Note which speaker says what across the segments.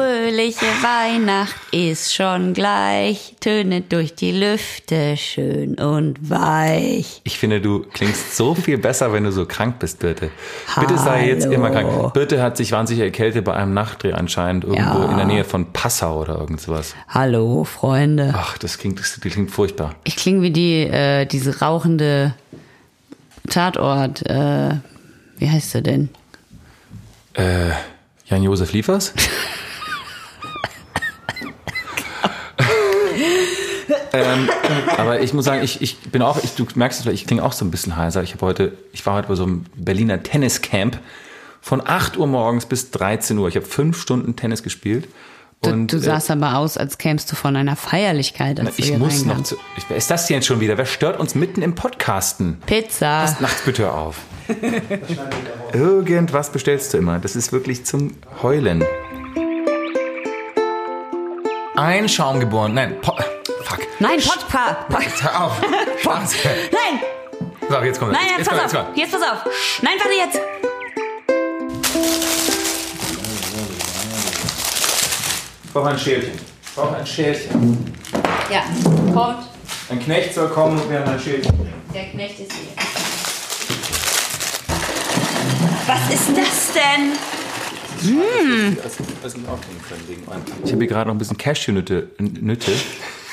Speaker 1: fröhliche Weihnacht ist schon gleich, tönet durch die Lüfte schön und weich.
Speaker 2: Ich finde, du klingst so viel besser, wenn du so krank bist, Birte. Bitte sei jetzt
Speaker 1: Hallo.
Speaker 2: immer krank. Birte hat sich wahnsinnig erkältet bei einem Nachtdreh anscheinend, irgendwo
Speaker 1: Ja.
Speaker 2: in der Nähe von Passau oder irgend sowas.
Speaker 1: Hallo, Freunde.
Speaker 2: Ach, das klingt, das klingt furchtbar.
Speaker 1: Ich klinge wie die, äh, diese rauchende Tatort, äh, wie heißt sie denn?
Speaker 2: Äh, Jan-Josef Liefers? ähm, aber ich muss sagen, ich, ich bin auch, ich, du merkst es, vielleicht, ich klinge auch so ein bisschen heiser. Ich habe heute, ich war heute bei so einem Berliner Tenniscamp von 8 Uhr morgens bis 13 Uhr. Ich habe fünf Stunden Tennis gespielt.
Speaker 1: Du,
Speaker 2: Und,
Speaker 1: du
Speaker 2: äh,
Speaker 1: sahst aber aus, als kämst du von einer Feierlichkeit. Als du
Speaker 2: ich muss noch zu. Ich, wer ist das denn jetzt schon wieder? Wer stört uns mitten im Podcasten?
Speaker 1: Pizza.
Speaker 2: Nachts bitte auf. Irgendwas bestellst du immer. Das ist wirklich zum Heulen. Ein Schaum geboren. Nein, po fuck.
Speaker 1: Nein, Podpa. Pod
Speaker 2: Hör auf. Spaß.
Speaker 1: Nein,
Speaker 2: So, jetzt kommt
Speaker 1: nein, jetzt,
Speaker 2: jetzt
Speaker 1: pass auf.
Speaker 2: Jetzt
Speaker 1: pass auf. Nein, warte jetzt.
Speaker 2: Ich brauche ein Schälchen. Ich brauche ein Schälchen.
Speaker 1: Ja, kommt.
Speaker 2: Ein Knecht soll kommen und mir ein Schälchen bringen.
Speaker 1: Der Knecht ist hier. Was ist das denn?
Speaker 2: Ich habe hier gerade noch ein bisschen Cashewnütte. Nütte.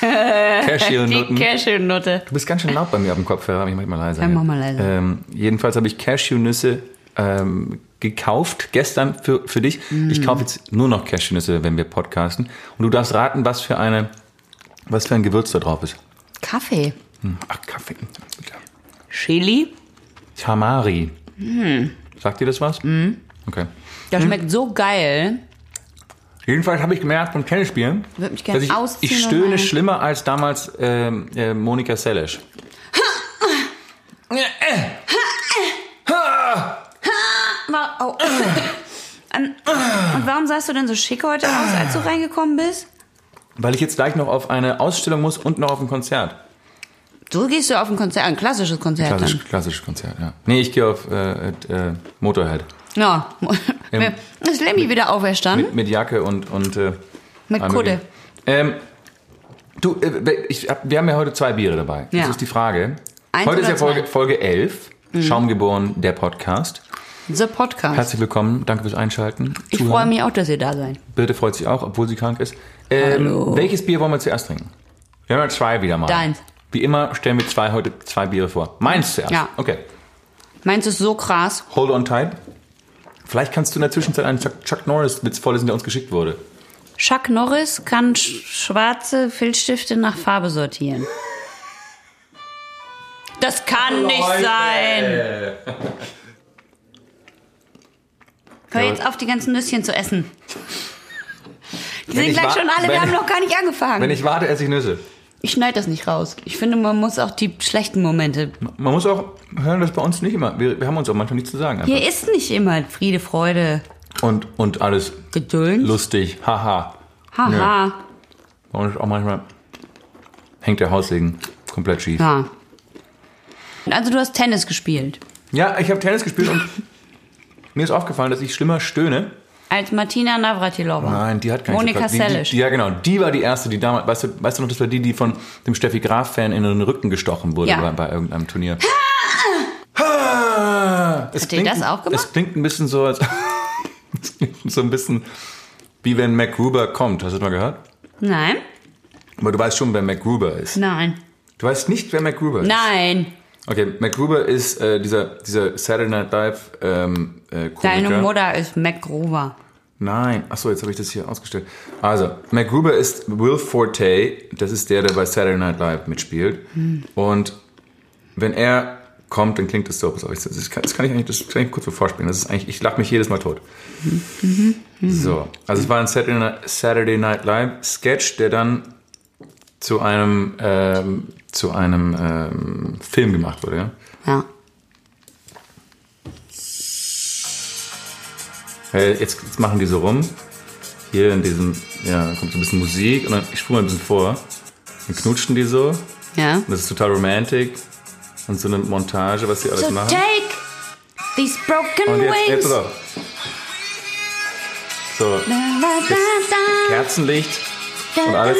Speaker 2: Cashewnutten.
Speaker 1: Cashewnutte.
Speaker 2: Du bist ganz schön laut bei mir auf dem Kopfhörer, aber ich mach mal leiser.
Speaker 1: Ja, mach mal leiser.
Speaker 2: Ähm, jedenfalls habe ich Cashewnüsse ähm, gekauft gestern für, für dich.
Speaker 1: Mm.
Speaker 2: Ich kaufe jetzt nur noch Cashewnüsse, wenn wir podcasten. Und du darfst raten, was für eine, was für ein Gewürz da drauf ist.
Speaker 1: Kaffee.
Speaker 2: Hm, Ach, Kaffee.
Speaker 1: Chili.
Speaker 2: Tamari.
Speaker 1: Mm.
Speaker 2: Sagt dir das was? Okay.
Speaker 1: Das schmeckt so geil.
Speaker 2: Jedenfalls habe ich gemerkt beim Tennisspielen,
Speaker 1: Würde mich
Speaker 2: dass ich, ich stöhne schlimmer als damals ähm, äh, Monika Seles.
Speaker 1: Oh. Und warum sahst du denn so schick heute aus, als du reingekommen bist?
Speaker 2: Weil ich jetzt gleich noch auf eine Ausstellung muss und noch auf ein Konzert.
Speaker 1: So gehst du auf ein Konzert, ein klassisches Konzert
Speaker 2: Klassisch, klassisches Konzert, ja. Nee, ich gehe auf äh, äh, Motorhead.
Speaker 1: Ja. Ist Lemmy wieder auferstanden?
Speaker 2: Mit, mit Jacke und. und äh,
Speaker 1: Mit
Speaker 2: allem
Speaker 1: Kutte.
Speaker 2: möglichen. Ähm, du, äh, ich, hab- wir haben ja heute zwei Biere dabei.
Speaker 1: Ja.
Speaker 2: Das ist die Frage.
Speaker 1: Eins
Speaker 2: heute ist
Speaker 1: oder
Speaker 2: ja Folge,
Speaker 1: zwei? Mhm.
Speaker 2: Folge 11. Schaumgeboren, der Podcast.
Speaker 1: The Podcast.
Speaker 2: Herzlich willkommen, danke fürs Einschalten.
Speaker 1: Ich freue mich auch, dass ihr da seid.
Speaker 2: Birte freut sich auch, obwohl sie krank ist. Ähm,
Speaker 1: Hallo.
Speaker 2: welches Bier wollen wir zuerst trinken? Wir haben ja zwei wieder mal.
Speaker 1: Deins.
Speaker 2: Wie immer stellen wir zwei heute zwei Biere vor. Meins zuerst.
Speaker 1: Ja.
Speaker 2: Okay.
Speaker 1: Meins ist so krass.
Speaker 2: Hold on tight. Vielleicht kannst du in der Zwischenzeit einen Chuck, Chuck Norris-Witz vorlesen, der uns geschickt wurde.
Speaker 1: Chuck Norris kann sch schwarze Filzstifte nach Farbe sortieren. Das kann nicht sein. Hör jetzt auf, die ganzen Nüsschen zu essen. Die
Speaker 2: Wenn
Speaker 1: sind
Speaker 2: ich
Speaker 1: gleich schon alle, wir haben noch gar nicht angefangen.
Speaker 2: Wenn ich warte, esse ich Nüsse.
Speaker 1: Ich schneide das nicht raus. Ich finde, man muss auch die schlechten Momente.
Speaker 2: Man muss auch hören, dass bei uns nicht immer, wir, wir haben uns auch manchmal nichts zu sagen. Einfach.
Speaker 1: Hier ist nicht immer Friede, Freude,
Speaker 2: Und, und alles
Speaker 1: Geduld.
Speaker 2: lustig, haha.
Speaker 1: Haha.
Speaker 2: Bei uns auch manchmal hängt der Haussegen komplett schief.
Speaker 1: Ja. Also du hast Tennis gespielt.
Speaker 2: Ja, ich habe Tennis gespielt und mir ist aufgefallen, dass ich schlimmer stöhne.
Speaker 1: Als Martina Navratilova.
Speaker 2: Nein, die hat keinen
Speaker 1: Monika Seles.
Speaker 2: Ja, genau. Die war die erste, die damals, weißt du, weißt du noch, das war die, die von dem Steffi Graf-Fan in den Rücken gestochen wurde
Speaker 1: Ja.
Speaker 2: bei, bei irgendeinem Turnier. Ha! Es
Speaker 1: Hat die das auch gemacht?
Speaker 2: Es klingt ein bisschen so, als. es klingt so ein bisschen wie wenn MacGruber kommt. Hast du das mal gehört?
Speaker 1: Nein.
Speaker 2: Aber du weißt schon, wer MacGruber ist.
Speaker 1: Nein.
Speaker 2: Du weißt nicht, wer MacGruber ist.
Speaker 1: Nein.
Speaker 2: Okay, MacGruber ist äh, dieser, dieser Saturday Night Live ähm, äh, Komiker.
Speaker 1: Deine Mutter ist Mac.
Speaker 2: Nein, achso, jetzt habe ich das hier ausgestellt. Also, MacGruber ist Will Forte, das ist der, der bei Saturday Night Live mitspielt. Und wenn er kommt, dann klingt das so. Das, kann, das kann ich eigentlich, das kann ich kurz so vorspielen. Das ist eigentlich, ich lache mich jedes Mal tot. So, also es war ein Saturday Night, Saturday Night Live Sketch, der dann zu einem ähm, zu einem ähm, Film gemacht wurde. Ja?
Speaker 1: Ja.
Speaker 2: Weil jetzt, jetzt machen die so rum. Hier in diesem, ja, kommt so ein bisschen Musik und dann, ich spule mal ein bisschen vor. Dann knutschen die so. Und
Speaker 1: Ja.
Speaker 2: das ist total romantic. Und so eine Montage, was die alles
Speaker 1: So
Speaker 2: machen.
Speaker 1: take these broken
Speaker 2: Und jetzt, jetzt
Speaker 1: wings.
Speaker 2: So,
Speaker 1: Da, da, da,
Speaker 2: Kerzenlicht und alles.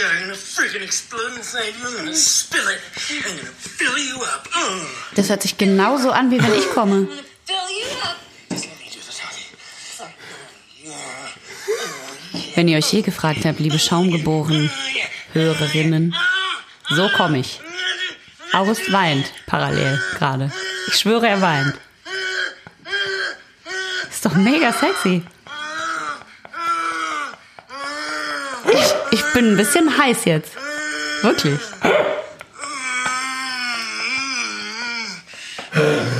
Speaker 3: I'm gonna freaking explode inside you. I'm gonna spill it. I'm gonna fill you up. Mm.
Speaker 1: Das hört sich genauso an, wie wenn ich komme. Wenn ihr euch je gefragt habt, liebe Schaumgeboren Hörerinnen, so komme ich. August weint parallel gerade. Ich schwöre, er weint. Ist doch mega sexy. Ich, ich bin ein bisschen heiß jetzt. Wirklich.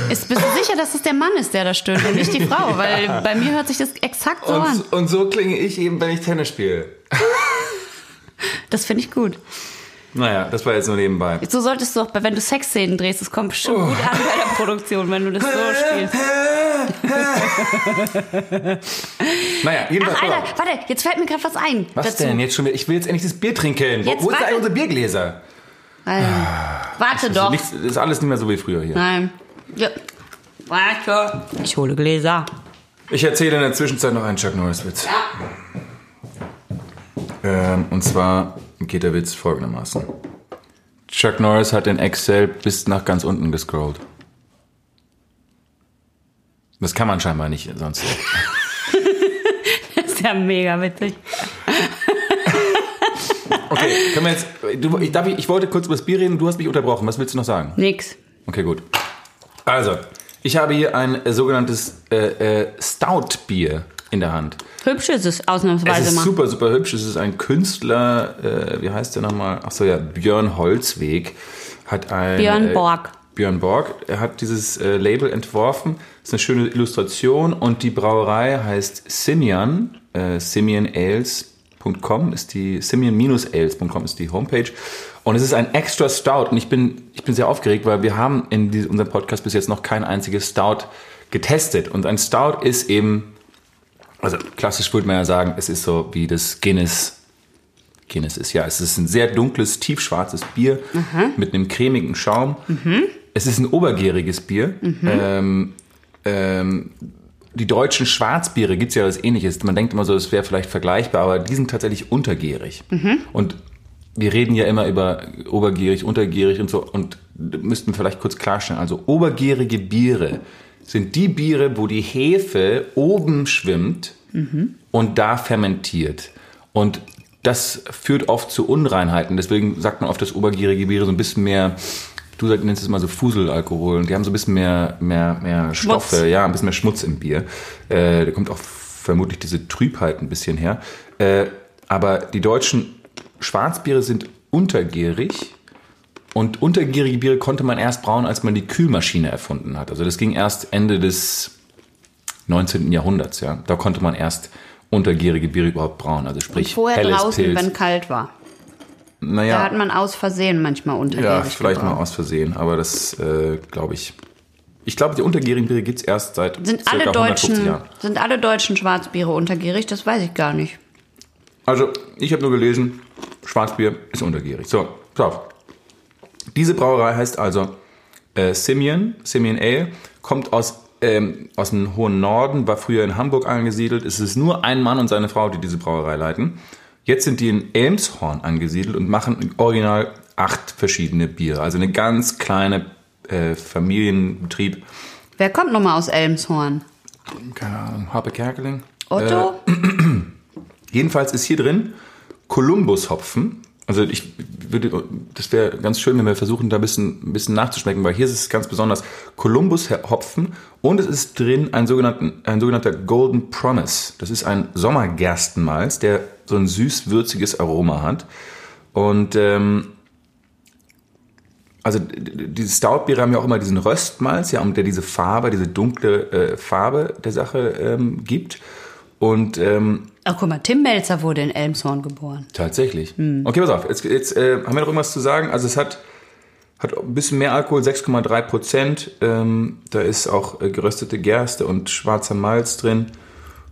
Speaker 1: Ist, bist du sicher, dass es der Mann ist, der da stöhnt und nicht die Frau? Weil bei mir hört sich das exakt so an.
Speaker 2: Und, und so klinge ich eben, wenn ich Tennis spiele.
Speaker 1: Das finde ich gut.
Speaker 2: Naja, das war jetzt nur nebenbei.
Speaker 1: So solltest du auch, wenn du Sexszenen drehst, es kommt bestimmt gut an bei der Produktion, wenn du das so spielst.
Speaker 2: Naja, jedenfalls.
Speaker 1: Ach, Alter,
Speaker 2: auf.
Speaker 1: warte, jetzt fällt mir gerade was ein.
Speaker 2: Was
Speaker 1: dazu.
Speaker 2: denn jetzt schon wieder? Ich will jetzt endlich das Bier trinken. Wo,
Speaker 1: Jetzt
Speaker 2: wo ist denn unsere Biergläser?
Speaker 1: Alter. Warte
Speaker 2: Das ist,
Speaker 1: doch.
Speaker 2: nichts, das ist alles nicht mehr so wie früher hier.
Speaker 1: Nein. Ja. Warte. Ich hole Gläser.
Speaker 2: Ich erzähle in der Zwischenzeit noch einen Chuck Norris-Witz. Ähm, und zwar geht der Witz folgendermaßen. Chuck Norris hat in Excel bis nach ganz unten gescrollt. Das kann man scheinbar nicht sonst.
Speaker 1: Das ist ja mega witzig.
Speaker 2: Okay, können wir jetzt. Du, ich, darf, ich, ich wollte kurz über das Bier reden, du hast mich unterbrochen. Was willst du noch sagen?
Speaker 1: Nix.
Speaker 2: Okay, gut. Also, ich habe hier ein äh, sogenanntes äh, äh, Stout-Bier in der Hand.
Speaker 1: Hübsch ist es
Speaker 2: Es
Speaker 1: ausnahmsweise
Speaker 2: ist
Speaker 1: mal.
Speaker 2: super, super hübsch. Es ist ein Künstler, äh, wie heißt der nochmal? Achso, ja, Björn Holzweg hat ein.
Speaker 1: Björn
Speaker 2: äh,
Speaker 1: Borg.
Speaker 2: Björn Borg. Er hat dieses äh, Label entworfen. Das ist eine schöne Illustration und die Brauerei heißt Simeon, äh, simeonales.com ist die, simeon-ales.com ist die Homepage. Und es ist ein extra Stout und ich bin, ich bin sehr aufgeregt, weil wir haben in die, unserem Podcast bis jetzt noch kein einziges Stout getestet. Und ein Stout ist eben, also klassisch würde man ja sagen, es ist so wie das Guinness Guinness ist. Ja, es ist ein sehr dunkles, tiefschwarzes Bier mit einem cremigen Schaum. Es ist ein obergäriges Bier. Ähm, ähm, die deutschen Schwarzbiere gibt es ja was ähnliches. Man denkt immer so, es wäre vielleicht vergleichbar, aber die sind tatsächlich untergärig. Und wir reden ja immer über obergärig, untergärig und so und müssten vielleicht kurz klarstellen. Also obergärige Biere sind die Biere, wo die Hefe oben schwimmt und da fermentiert. Und das führt oft zu Unreinheiten. Deswegen sagt man oft, dass obergärige Biere so ein bisschen mehr, du nennst es mal so Fuselalkohol, und die haben so ein bisschen mehr, mehr, mehr Stoffe, ja, ein bisschen mehr Schmutz im Bier. Äh, da kommt auch vermutlich diese Trübheit ein bisschen her. Äh, aber die deutschen Schwarzbiere sind untergärig. Und untergärige Biere konnte man erst brauen, als man die Kühlmaschine erfunden hat. Also das ging erst Ende des 19. Jahrhunderts, ja. Da konnte man erst untergärige Biere überhaupt brauen. Also sprich
Speaker 1: Vorher
Speaker 2: helles
Speaker 1: draußen,
Speaker 2: Pilz.
Speaker 1: wenn kalt war. Da
Speaker 2: naja,
Speaker 1: hat man aus Versehen manchmal
Speaker 2: ja,
Speaker 1: untergärig
Speaker 2: vielleicht mal
Speaker 1: gebraut.
Speaker 2: aus Versehen, aber das äh, glaube ich. Ich glaube, die untergärigen Biere gibt es erst seit
Speaker 1: Sind alle,
Speaker 2: 150
Speaker 1: deutschen,
Speaker 2: Jahren.
Speaker 1: sind alle deutschen Schwarzbiere untergärig? Das weiß ich gar nicht.
Speaker 2: Also, ich habe nur gelesen, Schwarzbier ist untergärig. So, pass. Diese Brauerei heißt also äh, Simeon, Simeon Ale, kommt aus, ähm, aus dem hohen Norden, war früher in Hamburg angesiedelt. Es ist nur ein Mann und seine Frau, die diese Brauerei leiten. Jetzt sind die in Elmshorn angesiedelt und machen original acht verschiedene Biere. Also eine ganz kleine äh, Familienbetrieb.
Speaker 1: Wer kommt nochmal aus Elmshorn?
Speaker 2: Keine Ahnung, Harpe Kerkeling.
Speaker 1: Otto?
Speaker 2: Jedenfalls ist hier drin Kolumbus-Hopfen. Also ich würde, das wäre ganz schön, wenn wir versuchen, da ein bisschen, ein bisschen nachzuschmecken, weil hier ist es ganz besonders Kolumbus-Hopfen und es ist drin ein, sogenannten, ein sogenannter Golden Promise. Das ist ein Sommergerstenmalz, der so ein süß-würziges Aroma hat. Und ähm, also d- d- diese Stoutbiere haben ja auch immer diesen Röstmalz, ja, und der diese Farbe, diese dunkle äh, Farbe der Sache ähm, gibt. Und ähm,
Speaker 1: Ach, guck mal, Tim Melzer wurde in Elmshorn geboren.
Speaker 2: Tatsächlich. Okay, pass auf. Jetzt, jetzt äh, haben wir noch irgendwas zu sagen. Also es hat, hat ein bisschen mehr Alkohol, 6,3 Prozent. Ähm, da ist auch äh, geröstete Gerste und schwarzer Malz drin.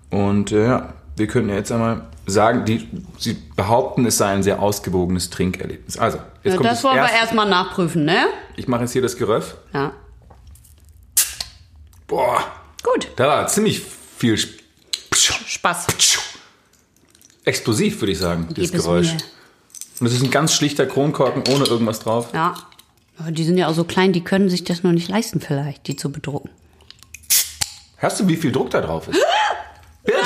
Speaker 2: Und äh, ja, wir könnten ja jetzt einmal sagen, die, sie behaupten, es sei ein sehr ausgewogenes Trinkerlebnis. Also, jetzt
Speaker 1: Ja,
Speaker 2: kommt
Speaker 1: das wollen wir
Speaker 2: erste-
Speaker 1: erstmal nachprüfen, ne?
Speaker 2: Ich mache jetzt hier das Geröff.
Speaker 1: Ja.
Speaker 2: Boah,
Speaker 1: Gut.
Speaker 2: Da war ziemlich viel Sp-
Speaker 1: Spaß.
Speaker 2: explosiv, würde ich sagen, dieses
Speaker 1: Gib es
Speaker 2: Geräusch.
Speaker 1: mir.
Speaker 2: Und es ist ein ganz schlichter Kronkorken ohne irgendwas drauf.
Speaker 1: Ja. Aber die sind ja auch so klein, die können sich das noch nicht leisten vielleicht, die zu bedrucken.
Speaker 2: Hörst du, wie viel Druck da drauf ist? Bitte!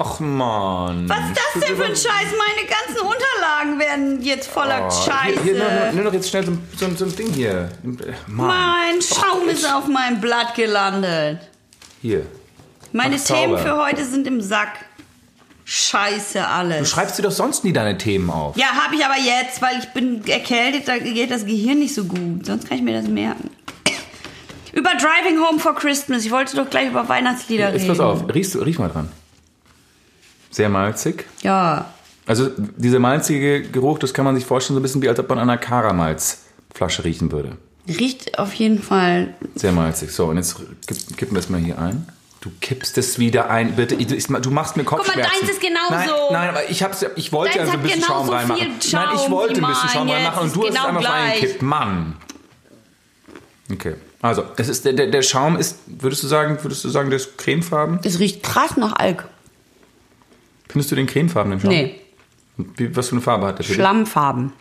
Speaker 2: Ach man.
Speaker 1: Was ist das denn für ein Scheiß? Meine ganzen Unterlagen werden jetzt voller Scheiße.
Speaker 2: Oh, Hier, hier, nimm, doch jetzt schnell so, ein- so, so ein Ding hier. Mann.
Speaker 1: mein Schaum ist auf meinem Blatt gelandet.
Speaker 2: Hier.
Speaker 1: Meine
Speaker 2: Ach,
Speaker 1: Themen
Speaker 2: sauber.
Speaker 1: für heute sind im Sack. Scheiße
Speaker 2: Du
Speaker 1: alles.
Speaker 2: schreibst dir doch sonst nie deine Themen auf.
Speaker 1: Ja, habe ich aber jetzt, weil ich bin erkältet, da geht das Gehirn nicht so gut. Sonst kann ich mir das merken. Über Driving Home for Christmas. Ich wollte doch gleich über Weihnachtslieder
Speaker 2: Jetzt
Speaker 1: reden.
Speaker 2: pass auf, riechst, du- riech mal dran. Sehr malzig.
Speaker 1: Ja,
Speaker 2: Also dieser malzige Geruch, das kann man sich vorstellen, so ein bisschen wie als ob man an einer Karamalzflasche riechen würde.
Speaker 1: riecht auf jeden Fall.
Speaker 2: Sehr malzig. So, und jetzt kipp- kippen wir es mal hier ein. Du kippst es wieder ein, bitte. Du machst mir
Speaker 1: mal,
Speaker 2: Kopfschmerzen.
Speaker 1: deins ist genauso.
Speaker 2: Nein, nein aber ich, hab's, ich wollte
Speaker 1: Deins
Speaker 2: ja so ein bisschen Schaum reinmachen.
Speaker 1: Schaum
Speaker 2: nein, ich wollte ein bisschen Schaum reinmachen und du hast
Speaker 1: Ist
Speaker 2: es
Speaker 1: genau
Speaker 2: einfach
Speaker 1: gleich.
Speaker 2: reingekippt. Mann. Okay. Also, es ist, der, der, der Schaum ist, würdest du sagen, würdest du sagen, der ist cremefarben?
Speaker 1: Es riecht krass nach Alk.
Speaker 2: Findest du den cremefarben im Schaum?
Speaker 1: Nee,
Speaker 2: Wie, was für eine Farbe hat der?
Speaker 1: Schlammfarben.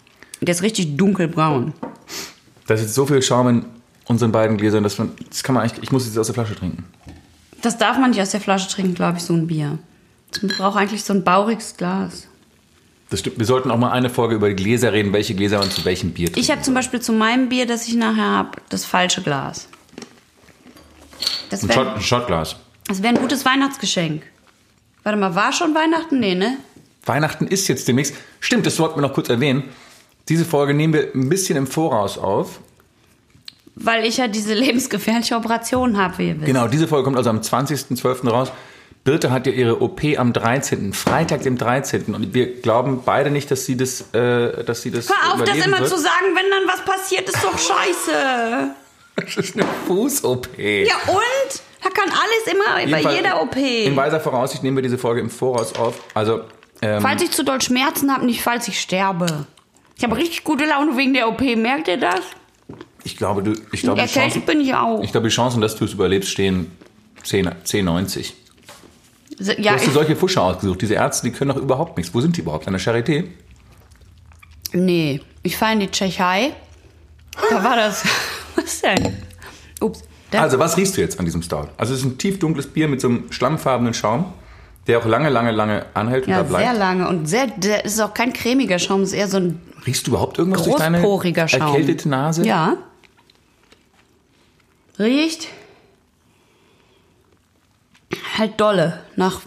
Speaker 1: Der ist richtig dunkelbraun.
Speaker 2: Da ist jetzt so viel Schaum in unseren beiden Gläsern, dass man, das kann man eigentlich, ich muss jetzt aus der Flasche trinken.
Speaker 1: Das darf man nicht aus der Flasche trinken, glaube ich, so ein Bier. Man braucht eigentlich so ein bauriges Glas.
Speaker 2: Das stimmt. Wir sollten auch mal eine Folge über die Gläser reden, welche Gläser man zu welchem Bier trinkt.
Speaker 1: Ich habe zum Beispiel zu meinem Bier, das ich nachher habe, das falsche Glas. Das wäre
Speaker 2: ein Shotglas.
Speaker 1: das wär ein gutes Weihnachtsgeschenk. Warte mal, war schon Weihnachten? Nee, ne?
Speaker 2: Weihnachten ist jetzt demnächst. Stimmt, das sollten wir noch kurz erwähnen. Diese Folge nehmen wir ein bisschen im Voraus auf.
Speaker 1: Weil ich ja diese lebensgefährliche Operation habe, wie ihr wisst.
Speaker 2: Genau, diese Folge kommt also am 20.12. raus. Birte hat ja ihre OP am 13., Freitag, dem 13. Und wir glauben beide nicht, dass sie das, äh, dass sie das
Speaker 1: Hör auf, das immer
Speaker 2: wird.
Speaker 1: zu sagen, wenn dann was passiert, ist doch scheiße.
Speaker 2: Das ist eine Fuß-OP.
Speaker 1: Ja und? Da kann alles immer bei
Speaker 2: Jedenfalls
Speaker 1: jeder OP.
Speaker 2: In weiser Voraussicht nehmen wir diese Folge im Voraus auf. Also, ähm,
Speaker 1: Falls ich zu doll Schmerzen habe, nicht falls ich sterbe. Ich habe richtig gute Laune wegen der OP, merkt ihr das?
Speaker 2: ich glaube, du, ich glaube, die Chancen,
Speaker 1: bin ich auch.
Speaker 2: ich glaube, die Chancen, dass du es überlebst, stehen 10, 10,90.
Speaker 1: ja,
Speaker 2: Du hast dir solche Fuscher ausgesucht. Diese Ärzte, die können doch überhaupt nichts. Wo sind die überhaupt? An der Charité?
Speaker 1: nee, ich fahre in die Tschechei. Da war das. Was denn? Ups. Da,
Speaker 2: Also, was riechst du jetzt an diesem Stout? Also, es ist ein tiefdunkles Bier mit so einem schlammfarbenen Schaum, der auch lange, lange, lange anhält und
Speaker 1: ja,
Speaker 2: da bleibt.
Speaker 1: sehr lange und sehr. Der ist auch kein cremiger Schaum, ist eher so ein
Speaker 2: Riechst du überhaupt irgendwas durch deine
Speaker 1: Schaum.
Speaker 2: erkältete Nase?
Speaker 1: Ja. Riecht halt dolle nach.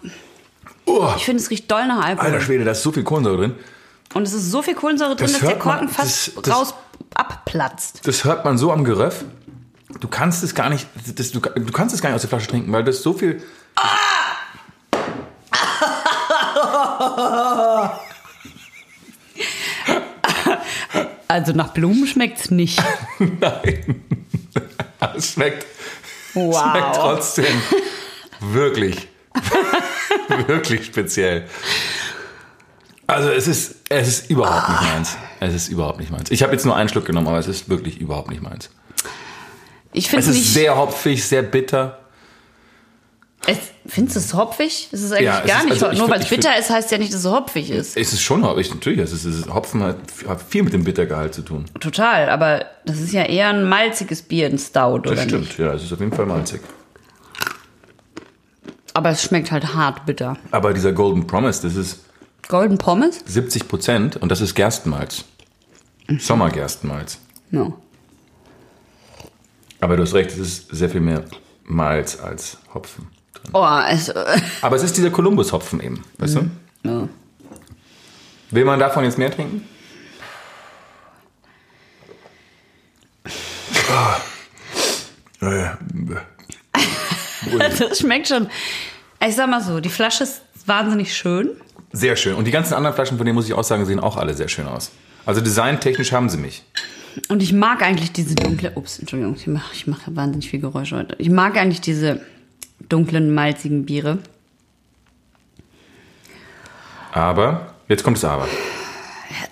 Speaker 2: Oh,
Speaker 1: Ich finde, es riecht doll nach Alkohol.
Speaker 2: alter Schwede, da ist so viel Kohlensäure drin.
Speaker 1: Und es ist so viel Kohlensäure drin,
Speaker 2: Das
Speaker 1: dass der
Speaker 2: hört man-
Speaker 1: Korken fast
Speaker 2: das- das-
Speaker 1: raus abplatzt.
Speaker 2: Das hört man so am Geröff. Du kannst es gar nicht, das, du, du kannst es gar nicht aus der Flasche trinken, weil das so viel.
Speaker 1: Also nach Blumen schmeckt's nicht.
Speaker 2: Nein. Es schmeckt,
Speaker 1: Wow.
Speaker 2: schmeckt trotzdem wirklich, wirklich speziell. Also es ist, es ist überhaupt nicht meins. Es ist überhaupt nicht meins. Ich habe jetzt nur einen Schluck genommen, aber es ist wirklich überhaupt nicht meins.
Speaker 1: Ich finde
Speaker 2: Es ist
Speaker 1: nicht.
Speaker 2: sehr hopfig, sehr bitter.
Speaker 1: Es, findest du es hopfig? Es ist eigentlich
Speaker 2: Ja, es
Speaker 1: gar
Speaker 2: ist-
Speaker 1: nicht.
Speaker 2: also
Speaker 1: Nur weil es bitter ist, heißt ja nicht, dass es hopfig ist.
Speaker 2: Es ist schon hopfig, natürlich. Es ist, es ist, Hopfen hat, viel mit dem Bittergehalt zu tun.
Speaker 1: Total, aber das ist ja eher ein malziges Bier, ein Stout, oder
Speaker 2: Das stimmt,
Speaker 1: nicht?
Speaker 2: ja, es ist auf jeden Fall malzig.
Speaker 1: Aber es schmeckt halt hart bitter.
Speaker 2: Aber dieser Golden Promise, das ist
Speaker 1: Golden Pommes?
Speaker 2: 70 Prozent und das ist Gerstenmalz. Sommergerstenmalz.
Speaker 1: No.
Speaker 2: Aber du hast recht, es ist sehr viel mehr Malz als Hopfen.
Speaker 1: Oh, es, äh,
Speaker 2: Aber es ist dieser Kolumbus-Hopfen eben, weißt du?
Speaker 1: ja.
Speaker 2: Will man davon jetzt mehr trinken?
Speaker 1: das schmeckt schon. Ich sag mal so, die Flasche ist wahnsinnig schön.
Speaker 2: Sehr schön. Und die ganzen anderen Flaschen, von denen muss ich auch sagen, sehen auch alle sehr schön aus. Also designtechnisch haben sie mich.
Speaker 1: Und ich mag eigentlich diese dunkle. Ups, Entschuldigung, ich mache ich mach wahnsinnig viel Geräusche heute. Ich mag eigentlich diese dunklen, malzigen Biere.
Speaker 2: Aber, jetzt kommt das Aber.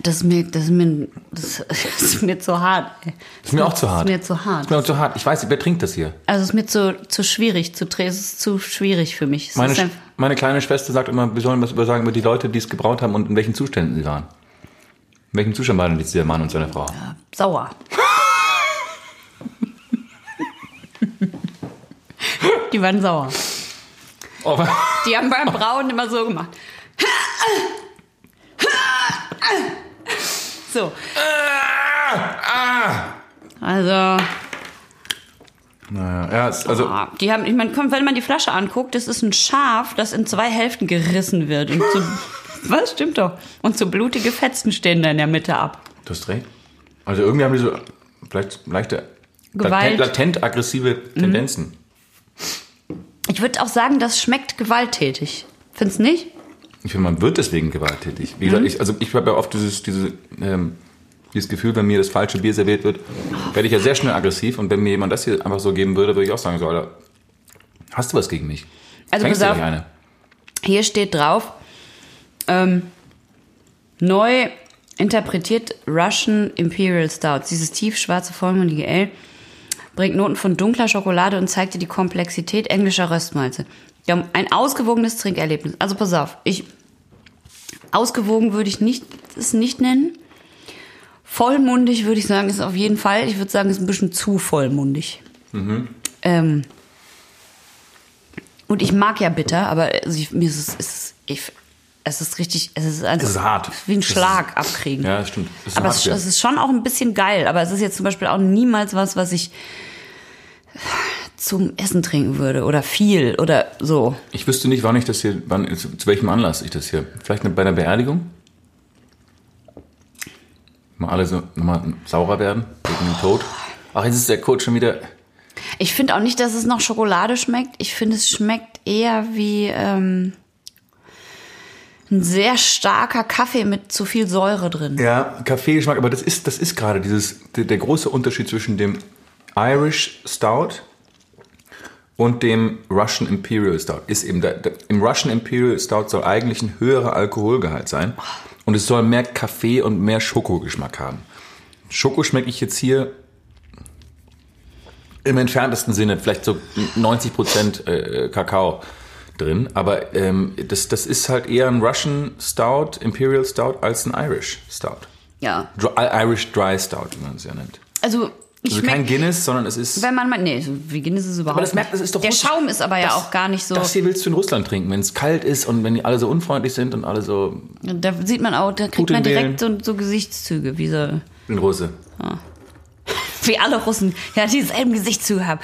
Speaker 1: Das ist mir, das ist mir, das ist mir zu hart. ey.
Speaker 2: Ist mir auch zu hart.
Speaker 1: Das ist mir zu hart.
Speaker 2: Ist mir auch zu hart. Ich weiß wer trinkt das hier?
Speaker 1: Also es ist mir zu, zu schwierig, zu drehen. Es ist zu schwierig für mich. Es
Speaker 2: Meine, meine kleine Schwester sagt immer, wir sollen was über sagen über die Leute, die es gebraut haben und in welchen Zuständen sie waren. In welchem Zustand waren denn dieser Mann und seine Frau?
Speaker 1: sauer. Die waren sauer.
Speaker 2: Oh,
Speaker 1: Die haben beim Brauen immer so gemacht. So. Also,
Speaker 2: naja, ja, also
Speaker 1: ah, die haben, ich meine, komm, wenn man die Flasche anguckt, das ist ein Schaf, das in zwei Hälften gerissen wird. Und so, was stimmt doch? Und so blutige Fetzen stehen da in der Mitte ab.
Speaker 2: du hast recht. Also irgendwie haben die so vielleicht leichte
Speaker 1: Gewalt.
Speaker 2: latent, latent aggressive Tendenzen.
Speaker 1: Ich würde auch sagen, das schmeckt gewalttätig. Findest nicht?
Speaker 2: Ich finde, man wird deswegen gewalttätig. Wie
Speaker 1: Mhm.
Speaker 2: gesagt, ich, also ich habe ja oft dieses, diese, ähm, dieses Gefühl, wenn mir das falsche Bier serviert wird, werde ich ja sehr schnell aggressiv. Und wenn mir jemand das hier einfach so geben würde, würde ich auch sagen, so, Alter, hast du was gegen mich?
Speaker 1: Also
Speaker 2: Fängst
Speaker 1: pass
Speaker 2: du
Speaker 1: auf.
Speaker 2: eine?
Speaker 1: Hier steht drauf, ähm, neu interpretiert Russian Imperial Stout. Dieses tiefschwarze, vollmundige Ale bringt Noten von dunkler Schokolade und zeigt dir die Komplexität englischer Röstmalze. Wir haben ein ausgewogenes Trinkerlebnis. Also pass auf, ich ausgewogen würde ich nicht es nicht nennen. Vollmundig würde ich sagen, ist auf jeden Fall. Ich würde sagen, ist ein bisschen zu vollmundig. Ähm, und ich mag ja bitter, aber also ich, mir ist es, es, ich, es ist richtig, es ist einfach
Speaker 2: Es ist hart.
Speaker 1: wie ein
Speaker 2: Es ist-
Speaker 1: Schlag abkriegen.
Speaker 2: Ja, das stimmt. Ein
Speaker 1: aber es, es ist schon auch ein bisschen geil. Aber es ist jetzt zum Beispiel auch niemals was, was ich zum Essen trinken würde oder viel oder so.
Speaker 2: Ich wüsste nicht, wann ich das hier, wann, zu, zu welchem Anlass ich das hier. Vielleicht bei einer Beerdigung? Mal alle so nochmal saurer werden wegen dem Tod. Ach, jetzt ist der Code schon wieder.
Speaker 1: Ich finde auch nicht, dass es nach Schokolade schmeckt. Ich finde, es schmeckt eher wie ähm, ein sehr starker Kaffee mit zu viel Säure drin.
Speaker 2: Ja, Kaffeegeschmack, aber das ist, das ist gerade dieses, der, der große Unterschied zwischen dem Irish Stout und dem Russian Imperial Stout. Ist eben, der, der, im Russian Imperial Stout soll eigentlich ein höherer Alkoholgehalt sein und es soll mehr Kaffee und mehr Schokogeschmack haben. Schoko schmecke ich jetzt hier im entferntesten Sinne, vielleicht so 90 Prozent äh, Kakao drin, aber ähm, das, das ist halt eher ein Russian Stout, Imperial Stout, als ein Irish Stout.
Speaker 1: Ja.
Speaker 2: Dry, Irish Dry Stout, wie man es ja nennt.
Speaker 1: Also, ich
Speaker 2: Also kein Guinness, sondern es ist.
Speaker 1: wenn man mal, nee, wie Guinness ist es überhaupt
Speaker 2: Aber das merkt, das ist doch
Speaker 1: Der
Speaker 2: Russisch.
Speaker 1: Schaum ist aber ja
Speaker 2: Das-
Speaker 1: auch gar nicht so.
Speaker 2: Das hier willst du in Russland trinken, wenn es kalt ist und wenn die alle so unfreundlich sind und alle so
Speaker 1: Da sieht man auch, da kriegt
Speaker 2: Putin
Speaker 1: man direkt so, so Gesichtszüge, wie so,
Speaker 2: in Russe.
Speaker 1: wie alle Russen, ja, dieselben Gesichtszüge haben.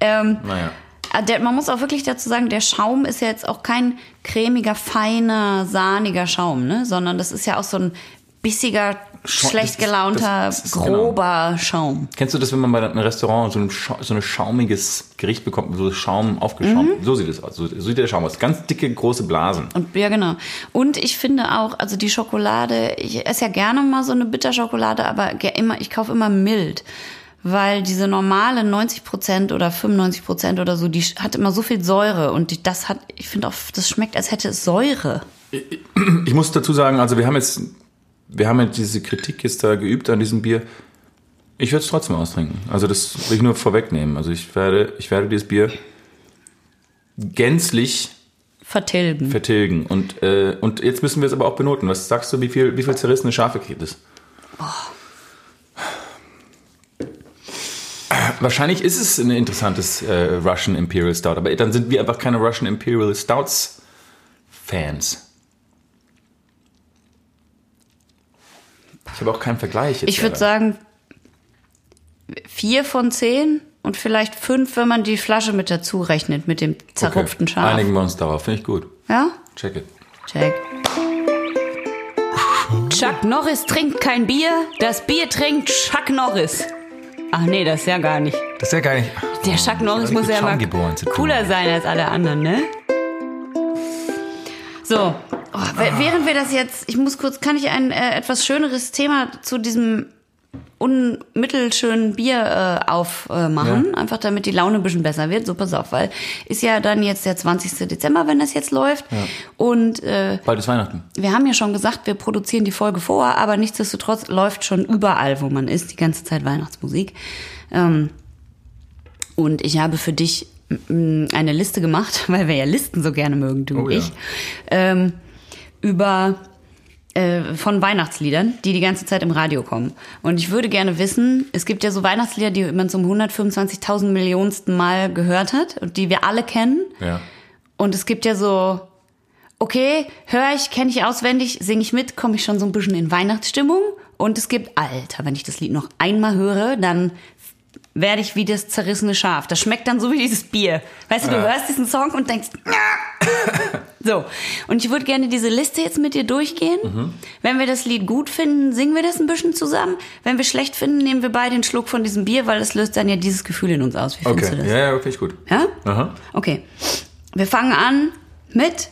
Speaker 1: Ähm,
Speaker 2: Naja.
Speaker 1: Ah, Der, man muss auch wirklich dazu sagen, der Schaum ist ja jetzt auch kein cremiger, feiner, sahniger Schaum, ne? sondern das ist ja auch so ein bissiger, schlecht
Speaker 2: das
Speaker 1: gelaunter,
Speaker 2: das ist- genau.
Speaker 1: grober Schaum.
Speaker 2: Kennst du das, wenn man bei einem Restaurant so ein, so ein schaumiges Gericht bekommt, so Schaum aufgeschaumt? So sieht es aus. So, sieht der Schaum aus. Ganz dicke, große Blasen.
Speaker 1: Und ja, genau. Und ich finde auch, also die Schokolade, ich esse ja gerne mal so eine Bitterschokolade, aber immer, ich kaufe immer mild. Weil diese normale 90% oder 95% oder so, die hat immer so viel Säure und die, das hat, ich finde auch, das schmeckt, als hätte es Säure.
Speaker 2: Ich muss dazu sagen, also wir haben jetzt, wir haben jetzt diese Kritik jetzt da geübt an diesem Bier. Ich würde es trotzdem austrinken. Also das will ich nur vorwegnehmen. Also ich werde, ich werde dieses Bier gänzlich
Speaker 1: Vertilgen.
Speaker 2: vertilgen. Und, äh, und jetzt müssen wir es aber auch benoten. Was sagst du, wie viel, wie viel zerrissene Schafe kriegt es? Wahrscheinlich ist es ein interessantes äh, Russian Imperial Stout, aber dann sind wir einfach keine Russian Imperial Stouts Fans. Ich habe auch keinen Vergleich.
Speaker 1: Ich würde sagen, vier von zehn und vielleicht fünf, wenn man die Flasche mit dazu rechnet, mit dem zerrupften
Speaker 2: okay.
Speaker 1: Schaf.
Speaker 2: Einigen wir uns darauf. Finde ich gut.
Speaker 1: Ja?
Speaker 2: Check it.
Speaker 1: Check. Chuck Norris trinkt kein Bier, das Bier trinkt Chuck Norris. Ach nee, das ist ja gar nicht.
Speaker 2: Das ist ja gar nicht.
Speaker 1: Der Chuck Norris muss ja immer cooler sein als alle anderen, ne? So, oh, während wir das jetzt, ich muss kurz, kann ich ein äh, etwas schöneres Thema zu diesem unmittelschönen Bier äh, aufmachen,
Speaker 2: Ja.
Speaker 1: einfach damit die Laune ein bisschen besser wird. So, pass auf, weil ist ja dann jetzt der 20. Dezember, wenn das jetzt läuft. Und äh,
Speaker 2: Bald ist Weihnachten.
Speaker 1: wir haben ja schon gesagt, wir produzieren die Folge vor, aber nichtsdestotrotz läuft schon überall, wo man ist, die ganze Zeit Weihnachtsmusik. Ähm, und ich habe für dich mm, eine Liste gemacht, weil wir ja Listen so gerne mögen, du
Speaker 2: Oh
Speaker 1: und
Speaker 2: ja.
Speaker 1: ich, ähm, über äh, von Weihnachtsliedern, die die ganze Zeit im Radio kommen. Und ich würde gerne wissen, es gibt ja so Weihnachtslieder, die man zum 125.000 Millionsten Mal gehört hat und die wir alle kennen.
Speaker 2: Ja.
Speaker 1: Und es gibt ja so, okay, höre ich, kenne ich auswendig, singe ich mit, komme ich schon so ein bisschen in Weihnachtsstimmung. Und es gibt, Alter, wenn ich das Lied noch einmal höre, dann werde ich wie das zerrissene Schaf. Das schmeckt dann so wie dieses Bier. Weißt du, du hörst diesen Song und denkst, so. Und ich würde gerne diese Liste jetzt mit dir durchgehen.
Speaker 2: Mhm.
Speaker 1: Wenn wir das Lied gut finden, singen wir das ein bisschen zusammen. Wenn wir schlecht finden, nehmen wir beide einen Schluck von diesem Bier, weil das löst dann ja dieses Gefühl in uns aus. Wie findest
Speaker 2: Okay.
Speaker 1: du das?
Speaker 2: Ja, ja, finde ich gut.
Speaker 1: Ja?
Speaker 2: Aha.
Speaker 1: Okay. Wir fangen an mit.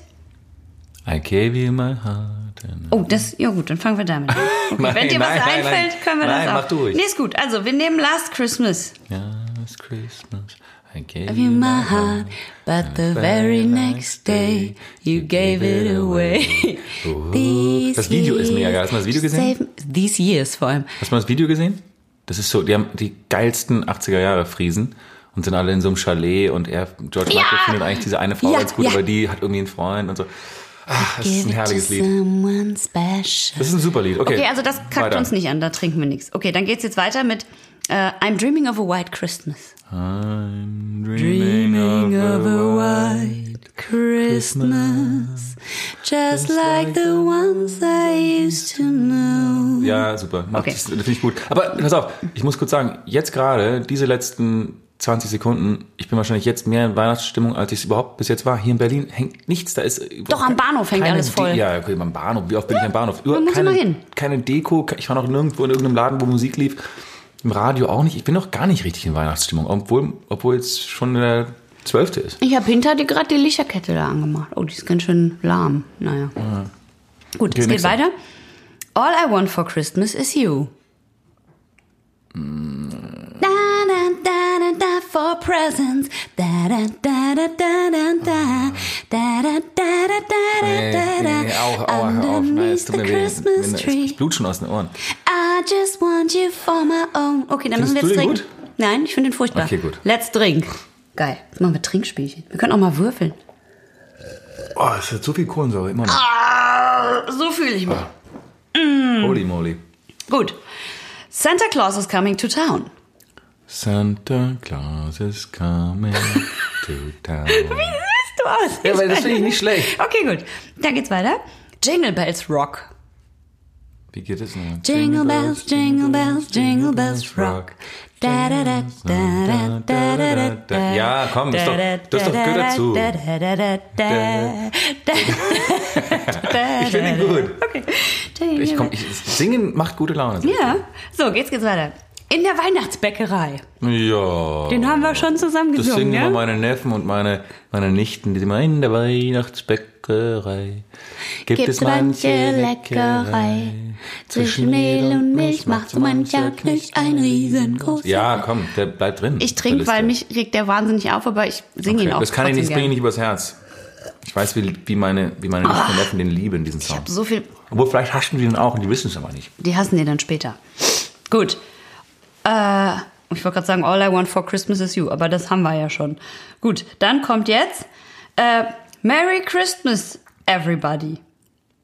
Speaker 2: I gave you my heart. And
Speaker 1: Oh, das. Ja, gut, dann fangen wir damit an. Okay,
Speaker 2: Nein,
Speaker 1: wenn dir was
Speaker 2: nein,
Speaker 1: einfällt, können wir
Speaker 2: Nein,
Speaker 1: das auch.
Speaker 2: mach du ruhig.
Speaker 1: Nee, ist gut. Also, wir nehmen Last Christmas.
Speaker 2: Last Christmas, I gave
Speaker 1: you my heart, but the very next day you gave it away. These
Speaker 2: Das Video ist mega geil. Hast du mal das Video gesehen?
Speaker 1: These years vor allem.
Speaker 2: Hast du mal das Video gesehen? Das ist so, die haben die geilsten 80er Jahre Friesen und sind alle in so einem Chalet und er, George
Speaker 1: Ja!
Speaker 2: Michael findet eigentlich diese eine Frau
Speaker 1: Ja,
Speaker 2: ganz gut,
Speaker 1: ja.
Speaker 2: aber die hat irgendwie einen Freund und so. Ach, das ist ein herrliches Lied.
Speaker 1: someone special.
Speaker 2: Das ist ein super Lied. Okay,
Speaker 1: Okay, also das kackt
Speaker 2: weiter.
Speaker 1: uns nicht an, da trinken wir nichts. Okay, dann geht's jetzt weiter mit äh, I'm Dreaming of a White Christmas.
Speaker 2: I'm
Speaker 1: Dreaming of a white Christmas, just like the ones I used to know.
Speaker 2: Ja, super.
Speaker 1: Okay.
Speaker 2: Das, das finde ich gut. Aber pass auf, ich muss kurz sagen, jetzt gerade, diese letzten 20 Sekunden, ich bin wahrscheinlich jetzt mehr in Weihnachtsstimmung, als ich es überhaupt bis jetzt war. Hier in Berlin hängt nichts, da ist...
Speaker 1: Doch, am Bahnhof hängt alles voll.
Speaker 2: De ja, okay, am Bahnhof. Wie oft bin ich am Bahnhof? Über, keine,
Speaker 1: hin.
Speaker 2: keine Deko, ich war noch nirgendwo in irgendeinem Laden, wo Musik lief. Im Radio auch nicht. Ich bin noch gar nicht richtig in Weihnachtsstimmung, obwohl, obwohl jetzt schon der 12. ist.
Speaker 1: Ich habe hinter dir gerade die Lichterkette da angemacht. Oh, die ist ganz schön lahm. Naja. Gut,
Speaker 2: Okay,
Speaker 1: es geht weiter. All I want for Christmas is you.
Speaker 2: Mm.
Speaker 1: Da, da, da, da, da, for presents. Da, da, da, da, da, da, da. Da, da, da, da, da, da, da, da.
Speaker 2: Nee, auch, auch, hör auf. Nein, es tut mir weh. Ich blut schon aus den Ohren.
Speaker 1: I just want you for my own. Okay, dann müssen wir jetzt trinken. Nein, ich finde den furchtbar.
Speaker 2: Okay, gut.
Speaker 1: Let's drink. Geil. Jetzt machen wir Trinkspielchen. Wir können auch mal würfeln.
Speaker 2: Oh, es hat so viel Kohlensäure, immer noch.
Speaker 1: Ah, so fühle ich mich.
Speaker 2: Holy moly.
Speaker 1: Gut. Santa Claus is coming to town.
Speaker 2: Santa Claus is coming to town.
Speaker 1: Wie süß du aus?
Speaker 2: Ja, weil das finde ich nicht schlecht.
Speaker 1: Okay, gut. Dann geht's weiter. Jingle Bells Rock.
Speaker 2: Wie geht es denn?
Speaker 1: Jingle Bells, Jingle Bells, Jingle Bells Rock. Da, da, da, da, da, da, da,
Speaker 2: Ja, komm, ist doch, das ist doch gut dazu. ich finde ihn gut.
Speaker 1: Okay.
Speaker 2: Ich, komm, ich, singen macht gute Laune.
Speaker 1: Ja, so, geht's, geht's weiter. In der Weihnachtsbäckerei.
Speaker 2: Ja.
Speaker 1: Den haben wir schon zusammen
Speaker 2: Das
Speaker 1: gesungen,
Speaker 2: singen immer
Speaker 1: ja?
Speaker 2: meine Neffen und meine, meine Nichten, die sind immer in der Weihnachtsbäckerei. Gibt
Speaker 1: Gibt
Speaker 2: es manche Leckerei.
Speaker 1: Zwischen Mehl und Milch macht so mancher Knecht ein riesengroßes.
Speaker 2: Ja, komm, der bleibt drin.
Speaker 1: Ich trinke, weil mich regt der wahnsinnig auf, aber ich singe ihn
Speaker 2: Okay,
Speaker 1: auch.
Speaker 2: das kann ich nicht, das bringe ich nicht übers Herz. Ich weiß, wie, wie meine, wie meine Nichten und Neffen den lieben, diesen Song.
Speaker 1: So viel,
Speaker 2: Obwohl, vielleicht haschen die den auch und die wissen es aber nicht.
Speaker 1: die hassen den dann später. Gut. Äh, ich wollte gerade sagen, All I Want for Christmas is You, aber das haben wir ja schon. Gut, dann kommt jetzt äh, Merry Christmas, Everybody.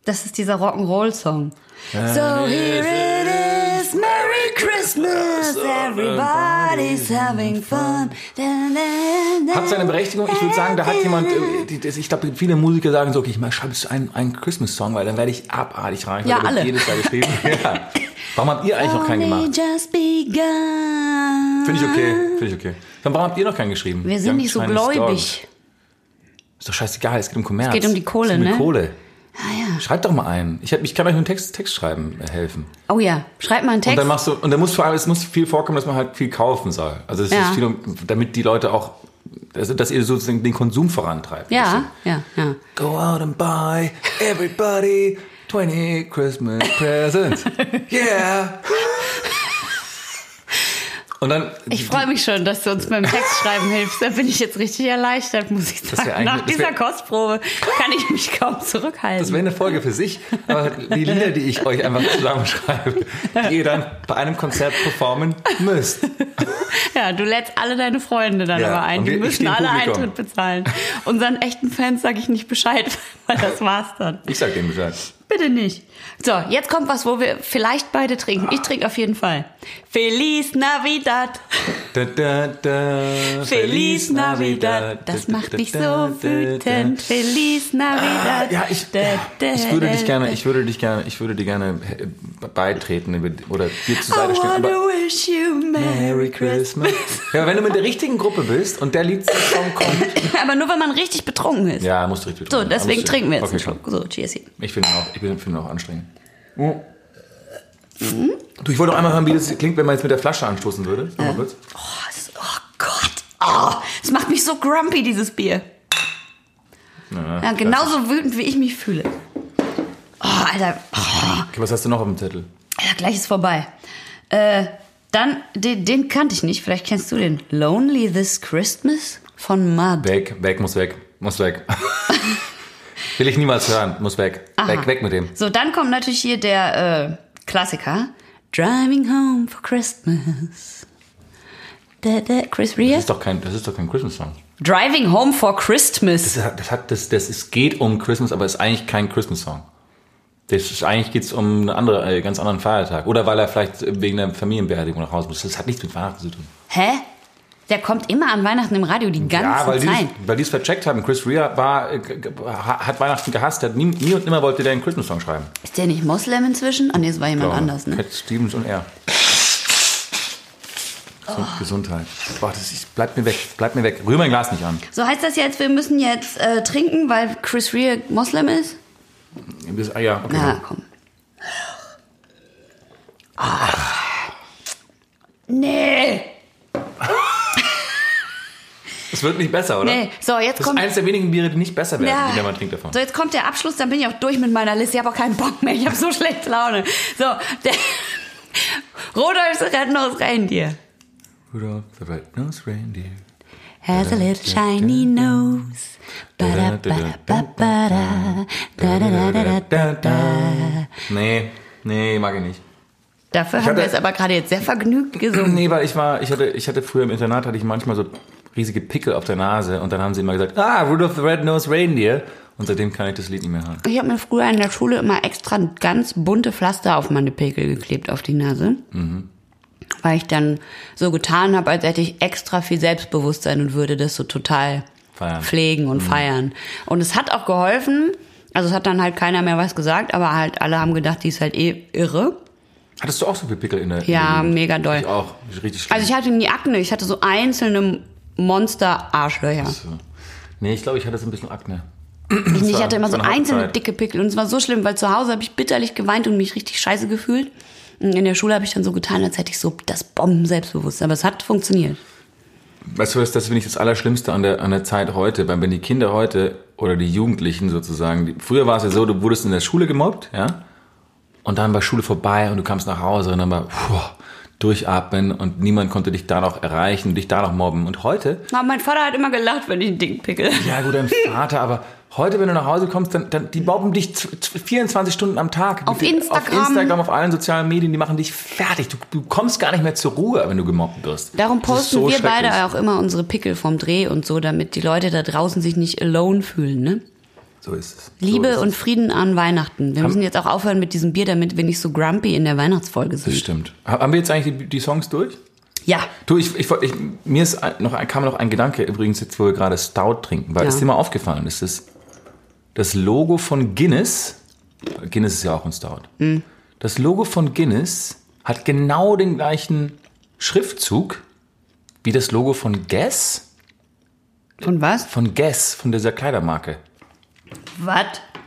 Speaker 1: Das ist dieser Rock'n'Roll-Song. So here it is, Christmas, everybody's having fun.
Speaker 2: Hat seine Berechtigung. Ich würde sagen, da hat jemand, äh, ich glaube, viele Musiker sagen so, okay, ich schreibe jetzt einen, einen Christmas-Song, weil dann werde ich abartig reich.
Speaker 1: Ja, alle.
Speaker 2: Jedes Jahr geschrieben. ja. Warum habt ihr eigentlich noch keinen gemacht? Finde ich okay, finde ich okay. Dann warum habt ihr noch keinen geschrieben?
Speaker 1: Wir sind
Speaker 2: Young
Speaker 1: nicht so
Speaker 2: Chinese
Speaker 1: gläubig.
Speaker 2: Dogs. Ist doch scheißegal, es geht um Kommerz.
Speaker 1: Es geht um die Kohle,
Speaker 2: es geht um die
Speaker 1: ne?
Speaker 2: Kohle.
Speaker 1: Ah ja.
Speaker 2: Schreibt doch mal einen. Ich, hab, ich kann euch mit dem Text, Text schreiben äh, helfen.
Speaker 1: Oh ja, schreib mal einen
Speaker 2: Und
Speaker 1: Text.
Speaker 2: dann machst du, und dann muss vor allem, es muss viel vorkommen, dass man halt viel kaufen soll. Also es
Speaker 1: Ja.
Speaker 2: ist viel, damit die Leute auch, also dass ihr sozusagen den Konsum vorantreibt.
Speaker 1: ja, ja, ja.
Speaker 2: Go out and buy everybody 20 Christmas presents. Yeah. Und dann.
Speaker 1: Ich freue mich schon, dass du uns beim Textschreiben hilfst. Da bin ich jetzt richtig erleichtert, muss ich sagen.
Speaker 2: eigentlich-
Speaker 1: Nach dieser
Speaker 2: wär-
Speaker 1: Kostprobe kann ich mich kaum zurückhalten.
Speaker 2: Das wäre eine Folge für sich. Aber die Lieder, die ich euch einfach zusammenschreibe, die ihr dann bei einem Konzert performen müsst.
Speaker 1: Ja, du lädst alle deine Freunde dann
Speaker 2: Ja,
Speaker 1: aber ein. Die
Speaker 2: wir- ich
Speaker 1: müssen alle. Eintritt bezahlen. Unseren echten Fans sage ich nicht Bescheid, weil das war's dann.
Speaker 2: Ich sag denen Bescheid.
Speaker 1: Bitte nicht. So, jetzt kommt was, wo wir vielleicht beide trinken. Ich trinke auf jeden Fall. Feliz Navidad.
Speaker 2: Da, da, da,
Speaker 1: Feliz Navidad. Das macht mich so wütend. Feliz Navidad.
Speaker 2: Ja, ich, ich würde dich gerne, ich würde dich gerne, ich würde dir gerne äh, beitreten oder dir zur Seite stehen. Aber
Speaker 1: wish you Merry Christmas.
Speaker 2: Ja, wenn du mit der richtigen Gruppe bist und der Liedsong kommt.
Speaker 1: Aber nur, wenn man richtig betrunken ist.
Speaker 2: Ja, musst du richtig
Speaker 1: So,
Speaker 2: trinken.
Speaker 1: deswegen trinken wir jetzt
Speaker 2: okay,
Speaker 1: einen Schluck. So, cheers.
Speaker 2: Ich finde ihn auch, ich finde ihn auch anstrengend. Du, ich wollte noch einmal hören, wie das klingt, wenn man jetzt mit der Flasche anstoßen würde. Kurz.
Speaker 1: Oh, das, oh Gott. Oh, das macht mich so grumpy, dieses Bier. Ja, genauso wütend, wie ich mich fühle. Oh, Alter. Oh,
Speaker 2: Okay, was hast du noch auf dem Zettel?
Speaker 1: Alter, gleich ist vorbei. Äh, dann, den, den kannte ich nicht. Vielleicht kennst du den. Lonely This Christmas von Mud.
Speaker 2: Weg, weg, muss weg, muss weg. Will ich niemals hören, muss weg.
Speaker 1: Aha.
Speaker 2: Weg, weg mit dem.
Speaker 1: So, dann kommt natürlich hier der äh, Klassiker. Driving Home for Christmas. Da, da, Chris Rea?
Speaker 2: Das ist doch kein, das ist doch kein Christmas-Song.
Speaker 1: Driving Home for Christmas.
Speaker 2: Das hat, das hat, das, das, es geht um Christmas, aber es ist eigentlich kein Christmas-Song. Das ist, eigentlich geht's um einen andere, äh, ganz anderen Feiertag. Oder weil er vielleicht wegen der Familienbeerdigung nach Hause muss. Das hat nichts mit Weihnachten zu tun.
Speaker 1: Hä? Der kommt immer an Weihnachten im Radio die ganze
Speaker 2: Ja, weil die,
Speaker 1: Zeit.
Speaker 2: weil die es vercheckt haben. Chris Rea war, äh, hat Weihnachten gehasst. Hat nie, nie und nimmer wollte der einen Christmas-Song schreiben.
Speaker 1: Ist der nicht Moslem inzwischen? Ah, nee, es war jemand anders, ne?
Speaker 2: Cat Stevens und er. So, Gesundheit. Boah, das ist, bleibt mir weg, bleibt mir weg. Rühr mein Glas nicht an.
Speaker 1: So heißt das jetzt, wir müssen jetzt äh, trinken, weil Chris Rea Moslem ist?
Speaker 2: Bis- Ah, ja, okay.
Speaker 1: Na, komm. Ach. Nee.
Speaker 2: Es wird nicht besser, oder?
Speaker 1: Nee. So, jetzt
Speaker 2: das
Speaker 1: kommt-
Speaker 2: ist eines der wenigen Biere, die nicht besser werden,
Speaker 1: Ja.
Speaker 2: die man trinkt davon.
Speaker 1: So, jetzt kommt der Abschluss, dann bin ich auch durch mit meiner Liste. Ich habe auch keinen Bock mehr. Ich habe so schlechte Laune. So, der Rudolfs Red-Nosed Reindeer
Speaker 2: Rudolph the Red-Nosed Reindeer.
Speaker 1: has a little shiny nose.
Speaker 2: Nee, nee, mag ich nicht.
Speaker 1: Dafür haben
Speaker 2: hatte-
Speaker 1: wir es aber gerade jetzt sehr vergnügt gesungen.
Speaker 2: Nee, weil ich war, ich hatte, ich hatte früher im Internat, hatte ich manchmal so riesige Pickel auf der Nase und dann haben sie immer gesagt, ah, Rudolph the Red-Nosed Reindeer. Und seitdem kann ich das Lied nicht mehr hören.
Speaker 1: Ich habe mir früher in der Schule immer extra ganz bunte Pflaster auf meine Pickel geklebt, auf die Nase. Weil ich dann so getan habe, als hätte ich extra viel Selbstbewusstsein und würde das so total
Speaker 2: Feiern.
Speaker 1: pflegen und feiern. Und es hat auch geholfen. Also es hat dann halt keiner mehr was gesagt, aber halt alle haben gedacht, die ist halt eh irre.
Speaker 2: Hattest du auch so viel Pickel in der
Speaker 1: Ja,
Speaker 2: in der
Speaker 1: mega doll.
Speaker 2: Ich auch. Richtig schlimm.
Speaker 1: Also ich hatte nie Akne, ich hatte so einzelne Monster-Arschlöcher.
Speaker 2: So. Nee, ich glaube, ich hatte so ein bisschen Akne.
Speaker 1: Ich
Speaker 2: war-
Speaker 1: hatte immer so einzelne
Speaker 2: Zeit.
Speaker 1: dicke Pickel und es war so schlimm, weil zu Hause habe ich bitterlich geweint und mich richtig scheiße gefühlt. Und in der Schule habe ich dann so getan, als hätte ich so das Bomben-Selbstbewusstsein. Aber es hat funktioniert.
Speaker 2: Weißt du, was, das finde ich das Allerschlimmste an der, an der Zeit heute, weil wenn die Kinder heute oder die Jugendlichen sozusagen, die, früher war es ja so, du wurdest in der Schule gemobbt, ja, und dann war Schule vorbei und du kamst nach Hause und dann war puh, durchatmen und niemand konnte dich da noch erreichen, dich da noch mobben. Und heute,
Speaker 1: Aber mein Vater hat immer gelacht, wenn ich einen dicken Pickel.
Speaker 2: ja gut, dein Vater, aber heute, wenn du nach Hause kommst, dann, dann die mobben dich z- z- 24 Stunden am Tag.
Speaker 1: Auf
Speaker 2: Die-
Speaker 1: Instagram.
Speaker 2: Auf Instagram, auf allen sozialen Medien, die machen dich fertig. Du, du kommst gar nicht mehr zur Ruhe, wenn du gemobbt wirst.
Speaker 1: Darum posten
Speaker 2: so
Speaker 1: wir beide auch immer unsere Pickel vom Dreh und so, damit die Leute da draußen sich nicht alone fühlen. Ne?
Speaker 2: So ist es.
Speaker 1: Liebe
Speaker 2: so ist
Speaker 1: und. Frieden an Weihnachten. Wir müssen jetzt auch aufhören mit diesem Bier, damit wir nicht so grumpy in der Weihnachtsfolge
Speaker 2: Das
Speaker 1: sind.
Speaker 2: stimmt. Ha- Haben wir jetzt eigentlich die, die Songs durch?
Speaker 1: Ja.
Speaker 2: Du, ich, ich, ich, mir ist noch, kam noch ein Gedanke, übrigens jetzt, wo wir gerade Stout trinken, weil
Speaker 1: Ja.
Speaker 2: es dir mal aufgefallen ist, das, das Logo von Guinness, Guinness ist ja auch ein Stout,
Speaker 1: Mhm.
Speaker 2: das Logo von Guinness hat genau den gleichen Schriftzug wie das Logo von Guess,
Speaker 1: Von was?
Speaker 2: von Guess, von dieser Kleidermarke.
Speaker 1: Was?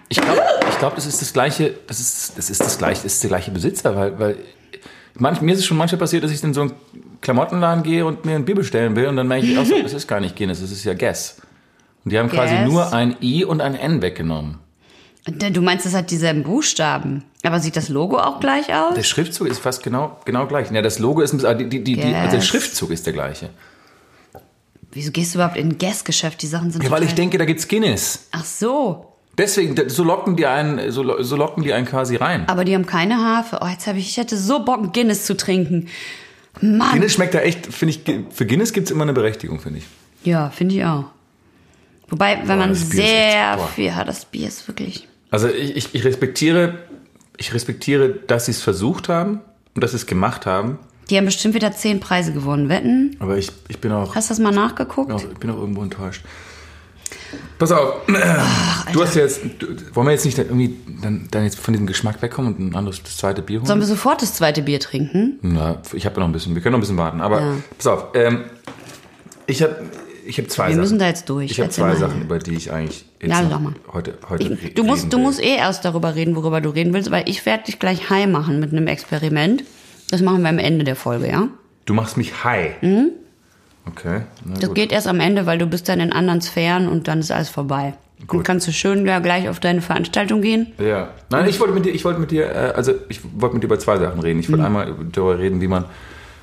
Speaker 2: Ich glaube, ich glaub, das ist das gleiche, das ist, das ist das gleiche, das ist der gleiche Besitzer, weil, weil manch, mir ist es schon manchmal passiert, dass ich in so einen Klamottenladen gehe und mir ein Bier bestellen will und dann merke ich, auch so, das ist gar nicht Guinness, das ist ja Guess. Und die haben quasi
Speaker 1: Guess.
Speaker 2: nur ein I und ein N weggenommen.
Speaker 1: Du meinst, das hat dieselben Buchstaben. Aber sieht das Logo auch gleich aus?
Speaker 2: Der Schriftzug ist fast genau, genau gleich. Ja, das Logo ist ein bisschen, die, die, die, also der. Schriftzug ist der gleiche.
Speaker 1: Wieso gehst du überhaupt in ein Guess-Geschäft? Die Sachen sind
Speaker 2: Ja, weil ich denke, da gibt's Guinness.
Speaker 1: Ach so.
Speaker 2: Deswegen, so locken die einen, so, so locken die einen quasi rein.
Speaker 1: Aber die haben keine Hafe. Oh, jetzt habe ich, ich hätte so Bock, Guinness zu trinken. Mann.
Speaker 2: Guinness schmeckt da echt, finde ich, für Guinness gibt's immer eine Berechtigung, finde ich.
Speaker 1: Ja, finde ich auch. Wobei, wenn man
Speaker 2: Bier ist
Speaker 1: sehr
Speaker 2: echt- boah.
Speaker 1: viel hat, das Bier ist wirklich.
Speaker 2: Also ich, ich, ich respektiere, ich respektiere, dass sie es versucht haben und dass sie es gemacht haben.
Speaker 1: Die haben bestimmt wieder zehn Preise gewonnen. Wetten?
Speaker 2: Aber ich, ich bin auch,
Speaker 1: Hast du das mal nachgeguckt?
Speaker 2: auch, ich bin auch irgendwo enttäuscht. Pass auf, du hast jetzt, du, wollen wir jetzt nicht irgendwie dann, dann jetzt von diesem Geschmack wegkommen und ein anderes, das zweite Bier holen?
Speaker 1: Sollen wir sofort das zweite Bier trinken?
Speaker 2: Na, ich habe ja noch ein bisschen, wir können noch ein bisschen warten. Aber
Speaker 1: Ja.
Speaker 2: pass auf, ähm, ich habe ich hab zwei
Speaker 1: Wir
Speaker 2: Sachen.
Speaker 1: müssen da jetzt durch.
Speaker 2: Ich habe zwei. Sachen, über die ich eigentlich jetzt
Speaker 1: Ja,
Speaker 2: noch
Speaker 1: sag mal.
Speaker 2: heute, heute re-
Speaker 1: Du musst,
Speaker 2: reden
Speaker 1: du
Speaker 2: will.
Speaker 1: musst eh erst darüber reden, worüber du reden willst, weil ich werde dich gleich high machen mit einem Experiment. Das machen wir am Ende der Folge, ja?
Speaker 2: Du machst mich high. Okay. Na.
Speaker 1: Das
Speaker 2: gut.
Speaker 1: geht erst am Ende, weil du bist dann in anderen Sphären und dann ist alles vorbei. Dann
Speaker 2: Gut.
Speaker 1: kannst du schön ja gleich auf deine Veranstaltung gehen.
Speaker 2: Ja. Nein, ich wollte mit dir, ich wollte mit dir, äh, also ich wollte mit dir über zwei Sachen reden. Ich wollte
Speaker 1: Mhm.
Speaker 2: einmal darüber reden, wie man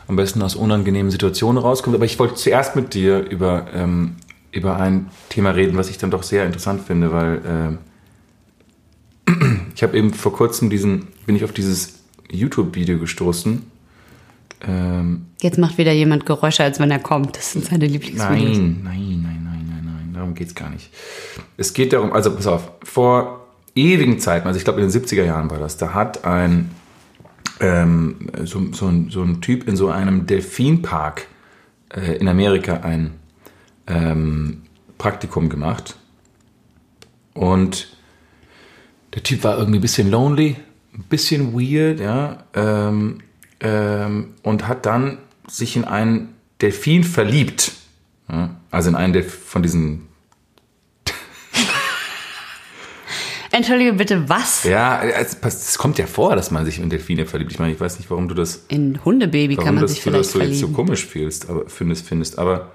Speaker 2: am besten aus unangenehmen Situationen rauskommt. Aber ich wollte zuerst mit dir über, ähm, über ein Thema reden, was ich dann doch sehr interessant finde, weil ähm, ich habe eben vor kurzem diesen, bin ich auf dieses YouTube-Video gestoßen. Ähm,
Speaker 1: Jetzt macht wieder jemand Geräusche, als wenn er kommt. Das sind seine Lieblingsvideos.
Speaker 2: Nein, nein, nein, nein, nein, nein, darum geht's gar nicht. Es geht darum, also pass auf, vor ewigen Zeiten, also ich glaube in den 70er Jahren war das, da hat ein, ähm, so, so, ein, so ein Typ in so einem Delfinpark äh, in Amerika ein ähm, Praktikum gemacht. Und der Typ war irgendwie ein bisschen lonely, ein bisschen weird, ja, ähm, ähm, und hat dann sich in einen Delfin verliebt. Ja, also in einen Delf von diesen,
Speaker 1: Entschuldige bitte, was?
Speaker 2: ja, es, es kommt ja vor, dass man sich in Delfine verliebt. Ich meine, ich weiß nicht, warum du das,
Speaker 1: In Hundebaby kann man
Speaker 2: das,
Speaker 1: sich
Speaker 2: du das
Speaker 1: vielleicht
Speaker 2: so jetzt so
Speaker 1: verlieben.
Speaker 2: komisch fühlst, aber, findest, findest. Aber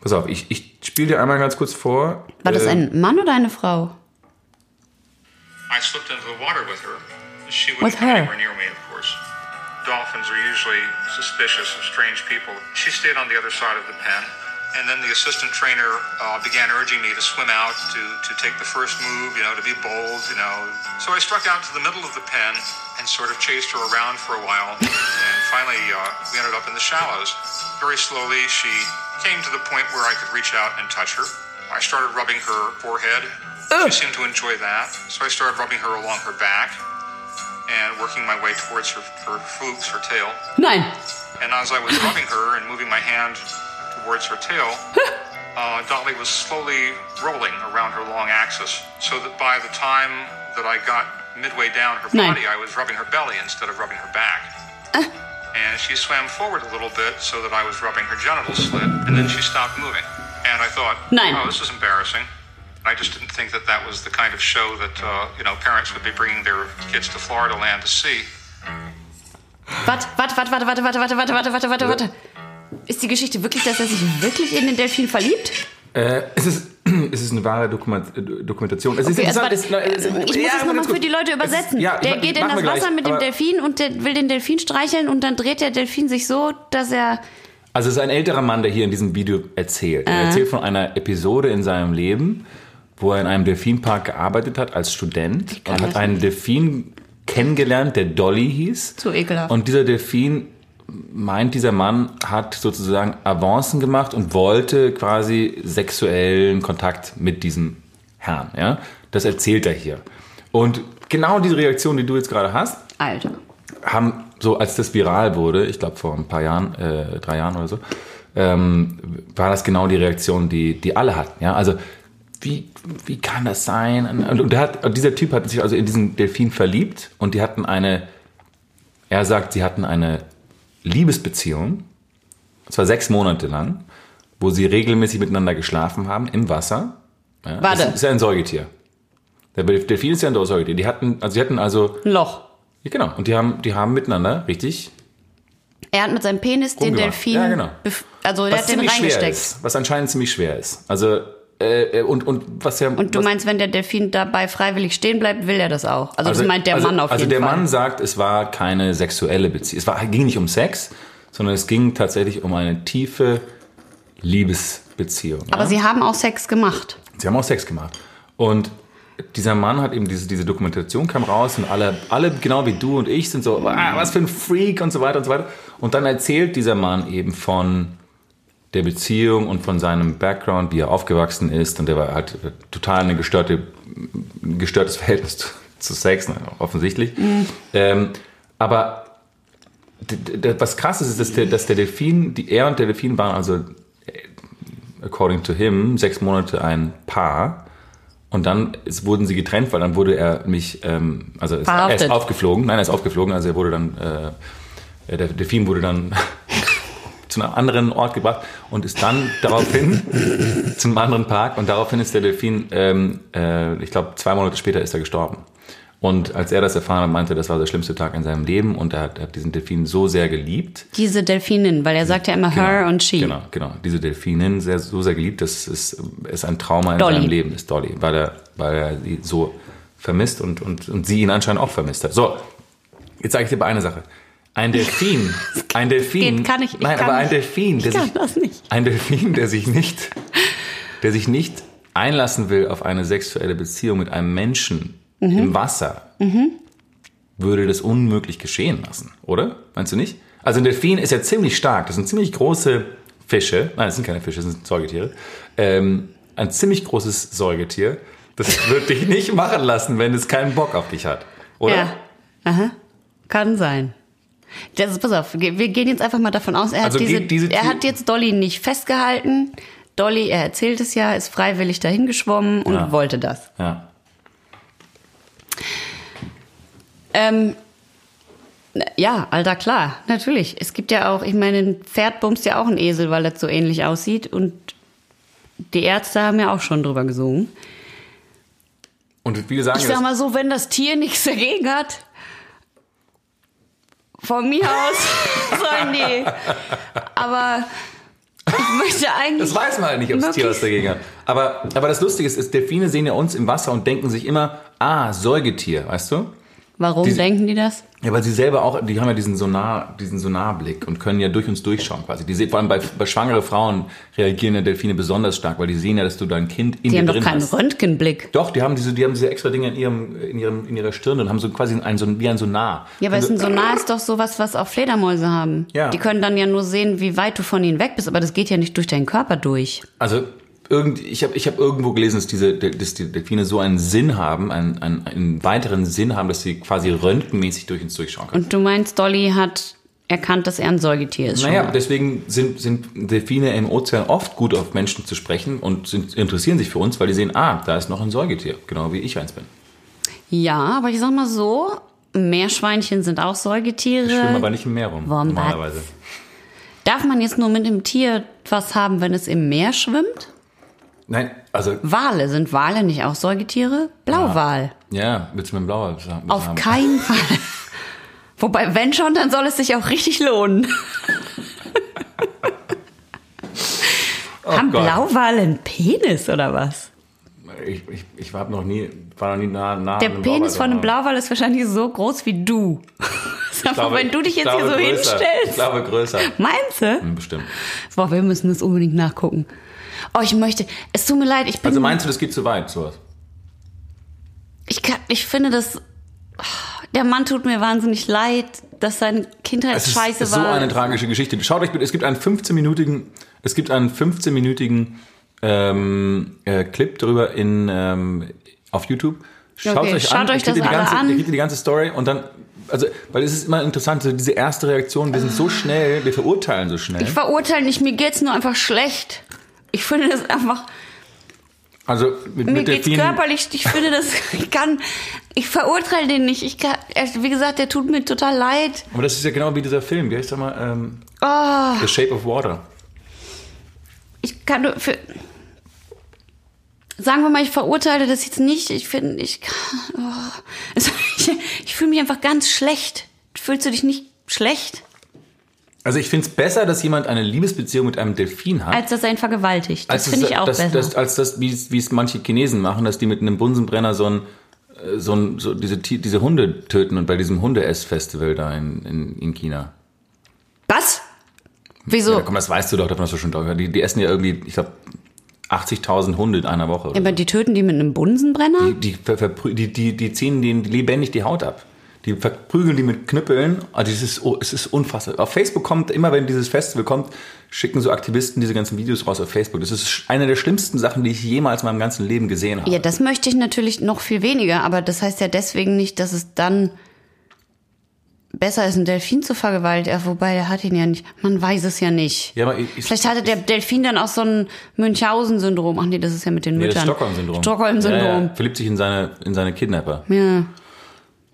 Speaker 2: pass auf, ich, ich spiele dir einmal ganz kurz vor.
Speaker 1: War das
Speaker 2: äh,
Speaker 1: ein Mann oder eine Frau?
Speaker 3: I slipped into the water with her. She
Speaker 1: With
Speaker 3: wouldn't come
Speaker 1: her?
Speaker 3: anywhere near me, of. Dolphins are usually suspicious of strange people. She stayed on the other side of the pen. And then the assistant trainer uh, began urging me to swim out, to, to take the first move, you know, to be bold, you know. So I struck out to the middle of the pen and sort of chased her around for a while. And finally, uh, we ended up in the shallows. Very slowly, she came to the point where I could reach out and touch her. I started rubbing her forehead. She seemed to enjoy that. So I started rubbing her along her back and working my way towards her, her flukes, her tail.
Speaker 1: Nein.
Speaker 3: And as I was rubbing her and moving my hand towards her tail, uh, Dolly was slowly rolling around her long axis. So that by the time that I got midway down her
Speaker 1: Nein.
Speaker 3: body, I was rubbing her belly instead of rubbing her back. And she swam forward a little bit so that I was rubbing her genital slit, and then she stopped moving. And I thought,
Speaker 1: Nein.
Speaker 3: oh, this is embarrassing. I just didn't think that that was the kind of show that uh, you know parents would be bringing their kids to Florida land to see.
Speaker 1: Warte, warte, warte, warte, warte, warte, warte, warte, warte, warte, warte, warte. Ist die Geschichte wirklich, dass er sich wirklich in den Delfin verliebt?
Speaker 2: Äh, es, ist, es ist eine wahre Dokument, äh, Dokumentation. Es ist
Speaker 1: Okay,
Speaker 2: interessant.
Speaker 1: warte,
Speaker 2: es, es,
Speaker 1: ich muss
Speaker 2: ja,
Speaker 1: es nochmal für die Leute
Speaker 2: Es
Speaker 1: übersetzen.
Speaker 2: ist- ja,
Speaker 1: der geht in das Wasser
Speaker 2: gleich,
Speaker 1: mit dem Delfin und der will den Delfin streicheln und dann dreht der Delfin sich so, dass er...
Speaker 2: Also es ist ein älterer Mann, der hier in diesem Video erzählt. Er erzählt von einer Episode in seinem Leben, wo er in einem Delfinpark gearbeitet hat als Student und hat einen Delfin kennengelernt, der Dolly hieß.
Speaker 1: Zu ekelhaft.
Speaker 2: Und dieser Delfin meint, dieser Mann hat sozusagen Avancen gemacht und wollte quasi sexuellen Kontakt mit diesem Herrn. Ja? Das erzählt er hier. Und genau diese Reaktion, die du jetzt gerade hast,
Speaker 1: Alter.
Speaker 2: haben so, als das viral wurde, ich glaube vor ein paar Jahren, äh, drei Jahren oder so, ähm, war das genau die Reaktion, die, die alle hatten. Ja? Also, wie, wie kann das sein? Und, hat, dieser Typ hat sich also in diesen Delfin verliebt und die hatten eine, er sagt, sie hatten eine Liebesbeziehung, zwar sechs Monate lang, wo sie regelmäßig miteinander geschlafen haben im Wasser. Ja?
Speaker 1: Warte.
Speaker 2: Das ist ja ein Säugetier. Der Delfin ist ja ein Säugetier. Die hatten, also sie hatten also
Speaker 1: Ein Loch.
Speaker 2: ja, genau. Und die haben, die haben miteinander richtig.
Speaker 1: Er hat mit seinem Penis den. Delfin...
Speaker 2: Ja, genau.
Speaker 1: Also
Speaker 2: Was
Speaker 1: hat den reingesteckt.
Speaker 2: ist. Was anscheinend ziemlich schwer ist. Also äh, und, und was ja.
Speaker 1: Und du
Speaker 2: was,
Speaker 1: meinst, wenn der Delfin dabei freiwillig stehen bleibt, will er das auch? Also, das meint der
Speaker 2: also,
Speaker 1: Mann auf
Speaker 2: also
Speaker 1: jeden
Speaker 2: der
Speaker 1: Fall.
Speaker 2: Mann sagt, es war keine sexuelle Beziehung. Es war, ging nicht um Sex, sondern es ging tatsächlich um eine tiefe Liebesbeziehung.
Speaker 1: Aber
Speaker 2: ja?
Speaker 1: sie haben auch Sex gemacht.
Speaker 2: Sie haben auch Sex gemacht. Und dieser Mann hat eben diese, diese Dokumentation kam raus und alle, alle, genau wie du und ich, sind so, ah, was für ein Freak und so weiter und so weiter. Und dann erzählt dieser Mann eben von der Beziehung und von seinem Background, wie er aufgewachsen ist. Und der war halt total eine gestörte, ein gestörtes Verhältnis zu, zu Sex, ne, offensichtlich. Ähm, aber was krass ist, ist, dass der, dass der Delfin, die, er und der Delfin waren also according to him, sechs Monate ein Paar. Und dann ist, wurden sie getrennt, weil dann wurde er mich, ähm, also es, er ist aufgeflogen. Nein, er ist aufgeflogen. Also er wurde dann, äh, der Delfin wurde dann zu einem anderen Ort gebracht und ist dann daraufhin zu einem anderen Park. Und daraufhin ist der Delfin, ähm, äh, ich glaube, zwei Monate später ist er gestorben. Und als er das erfahren hat, meinte das war der schlimmste Tag in seinem Leben und er hat, er hat diesen Delfin so sehr geliebt.
Speaker 1: Diese Delfinin, weil er sagt ja immer her und she.
Speaker 2: Genau, genau. Diese Delfinin sehr, so sehr geliebt, das ist, ist ein Trauma in
Speaker 1: Dolly.
Speaker 2: seinem Leben, ist Dolly, weil er, weil er sie so vermisst und, und, und sie ihn anscheinend auch vermisst hat. So, jetzt sage ich dir aber eine Sache. Ein Delfin, ein Delfin,
Speaker 1: geht, kann ich- ich
Speaker 2: nein,
Speaker 1: kann
Speaker 2: aber ein. Delfin, der
Speaker 1: Ich kann
Speaker 2: sich,
Speaker 1: das nicht.
Speaker 2: ein Delfin, der sich nicht, der sich nicht einlassen will auf eine sexuelle Beziehung mit einem Menschen
Speaker 1: Mhm.
Speaker 2: im Wasser, würde das unmöglich geschehen lassen, oder? Meinst du nicht? Also ein Delfin ist ja ziemlich stark. Das sind ziemlich große Fische. Nein, das sind keine Fische, das sind Säugetiere. Ähm, ein ziemlich großes Säugetier. Das wird dich nicht machen lassen, wenn es keinen Bock auf dich hat, oder?
Speaker 1: Ja. Aha. Kann sein. Das ist, pass auf, wir gehen jetzt einfach mal davon aus, er hat,
Speaker 2: Also
Speaker 1: diese,
Speaker 2: geht diese
Speaker 1: er hat jetzt Dolly nicht festgehalten. Dolly, er erzählt es ja, ist freiwillig dahin geschwommen und
Speaker 2: Ja.
Speaker 1: wollte das.
Speaker 2: Ja.
Speaker 1: Ähm, ja, Alter, klar, natürlich. Es gibt ja auch, ich meine, ein Pferd bumst ja auch ein Esel, weil das so ähnlich aussieht. Und die Ärzte haben ja auch schon drüber gesungen.
Speaker 2: Und viele sagen,
Speaker 1: Ich
Speaker 2: ja,
Speaker 1: sag mal so, wenn das Tier nichts dagegen hat, von mir aus sollen die. Aber ich möchte eigentlich.
Speaker 2: Das weiß man halt nicht, ob das Tier was
Speaker 1: möglichst-
Speaker 2: dagegen hat. Aber, aber das Lustige ist, ist, Delfine sehen ja uns im Wasser und denken sich immer, ah, Säugetier, weißt du?
Speaker 1: Warum
Speaker 2: Diese-
Speaker 1: denken die das?
Speaker 2: Ja, weil sie selber auch, die haben ja diesen Sonar, diesen Sonarblick und können ja durch uns durchschauen quasi. Die sehen, vor allem bei, bei schwangere Frauen reagieren ja Delfine besonders stark, weil die sehen ja, dass du dein Kind in
Speaker 1: Die
Speaker 2: dir
Speaker 1: haben doch
Speaker 2: drin
Speaker 1: keinen
Speaker 2: hast.
Speaker 1: Röntgenblick.
Speaker 2: Doch, die haben diese, die haben diese extra Dinge in ihrem, in ihrem, in ihrer Stirn und haben so quasi ein, so, wie ein Sonar.
Speaker 1: Ja, es ein
Speaker 2: du-
Speaker 1: Sonar ist doch sowas, was auch Fledermäuse haben.
Speaker 2: Ja.
Speaker 1: Die können dann ja nur sehen, wie weit du von ihnen weg bist, aber das geht ja nicht durch deinen Körper durch.
Speaker 2: Also irgend, ich habe ich hab irgendwo gelesen, dass diese dass die Delfine so einen Sinn haben, einen, einen, einen weiteren Sinn haben, dass sie quasi röntgenmäßig durch uns durchschauen können.
Speaker 1: Und du meinst, Dolly hat erkannt, dass er ein Säugetier ist.
Speaker 2: Naja, deswegen sind, sind Delfine im Ozean oft gut auf Menschen zu sprechen und sind, interessieren sich für uns, weil die sehen, ah, da ist noch ein Säugetier, genau wie ich eins bin.
Speaker 1: Ja, aber ich sag mal so, Meerschweinchen sind auch Säugetiere.
Speaker 2: Ich schwimme aber nicht im Meer rum,
Speaker 1: Wombats.
Speaker 2: normalerweise.
Speaker 1: Darf man jetzt nur mit dem Tier was haben, wenn es im Meer schwimmt?
Speaker 2: Nein, also,
Speaker 1: Wale, sind Wale nicht auch Säugetiere? Blauwal.
Speaker 2: ja, willst du mit dem Blauer haben?
Speaker 1: Auf keinen Fall. Wobei, wenn schon, dann soll es sich auch richtig lohnen. Haben
Speaker 2: Oh Gott.
Speaker 1: Blauwale einen Penis oder was?
Speaker 2: Ich, ich, ich war noch nie, war noch nie nah, nah
Speaker 1: Der Penis von einem. Blauwal ist wahrscheinlich so groß wie du.
Speaker 2: Ich
Speaker 1: mal,
Speaker 2: glaube-
Speaker 1: wenn du dich
Speaker 2: ich
Speaker 1: jetzt hier so
Speaker 2: größer. Ich
Speaker 1: hinstellst.
Speaker 2: glaube größer.
Speaker 1: Meinst du?
Speaker 2: Hm, Bestimmt.
Speaker 1: Boah, wir müssen das unbedingt nachgucken. Oh, ich möchte. Es tut mir leid, ich bin.
Speaker 2: Also meinst du, das geht zu weit, sowas?
Speaker 1: ich, kann, ich finde das. Der Mann tut mir wahnsinnig leid, dass seine Kindheit
Speaker 2: Es ist,
Speaker 1: scheiße
Speaker 2: ist so
Speaker 1: war.
Speaker 2: eine tragische Geschichte. Schaut euch bitte, es gibt einen 15-minütigen, es gibt einen 15-minütigen ähm, äh, Clip drüber in ähm, auf YouTube. Schaut
Speaker 1: Okay,
Speaker 2: euch
Speaker 1: schaut
Speaker 2: an,
Speaker 1: euch das
Speaker 2: die ganze,
Speaker 1: an.
Speaker 2: ihr die ganze Story und dann, also, weil es ist immer interessant, so diese erste Reaktion, wir sind so schnell, wir verurteilen so schnell.
Speaker 1: Ich verurteile nicht, mir geht's nur einfach schlecht. Ich finde das einfach.
Speaker 2: Also mit,
Speaker 1: Mir
Speaker 2: mit
Speaker 1: geht's körperlich, ich finde das, ich kann, ich verurteile den nicht. Ich kann, wie gesagt, der tut mir total leid.
Speaker 2: aber das ist ja genau wie dieser Film, wie heißt der mal? Ähm,
Speaker 1: Oh,
Speaker 2: The Shape of Water.
Speaker 1: ich kann nur für, sagen wir mal, ich verurteile das jetzt nicht. Ich finde, ich oh, also ich, ich fühle mich einfach ganz schlecht. Fühlst du dich nicht schlecht?
Speaker 2: Also ich finde es besser, dass jemand eine Liebesbeziehung mit einem Delfin hat.
Speaker 1: Als dass er ihn vergewaltigt. Das finde ich auch
Speaker 2: das,
Speaker 1: besser.
Speaker 2: Das, als das, wie es manche Chinesen machen, dass die mit einem Bunsenbrenner so ein äh, so, ein, so diese, diese Hunde töten und bei diesem Hunde-Ess-Festival da in, in, in China.
Speaker 1: Was? Wieso?
Speaker 2: Ja, komm, das weißt du doch, davon hast du schon gehört. Die, die essen ja irgendwie, ich glaube, 80.000 Hunde in einer Woche. oder
Speaker 1: Aber die töten die mit einem Bunsenbrenner?
Speaker 2: Die, die, die, die, die ziehen denen lebendig die Haut ab. Die verprügeln die mit Knüppeln. Also es ist, oh, es ist unfassbar. Auf Facebook kommt, immer wenn dieses Festival kommt, schicken so Aktivisten diese ganzen Videos raus auf Facebook. Das ist eine der schlimmsten Sachen, die ich jemals in meinem ganzen Leben gesehen habe.
Speaker 1: Ja, das möchte ich natürlich noch viel weniger, aber das heißt ja deswegen nicht, dass es dann besser ist, einen Delfin zu vergewaltigen. Ja, wobei, der hat ihn ja nicht. Man weiß es ja nicht.
Speaker 2: Ja, aber ich, ich,
Speaker 1: Vielleicht hatte der Delfin dann auch so ein Münchhausen-Syndrom. Ach nee, das ist ja mit den
Speaker 2: nee,
Speaker 1: Müttern.
Speaker 2: Stockholm-Syndrom.
Speaker 1: Stockholm-Syndrom.
Speaker 2: Ja, ja. Verliebt sich in seine, in seine Kidnapper.
Speaker 1: Ja.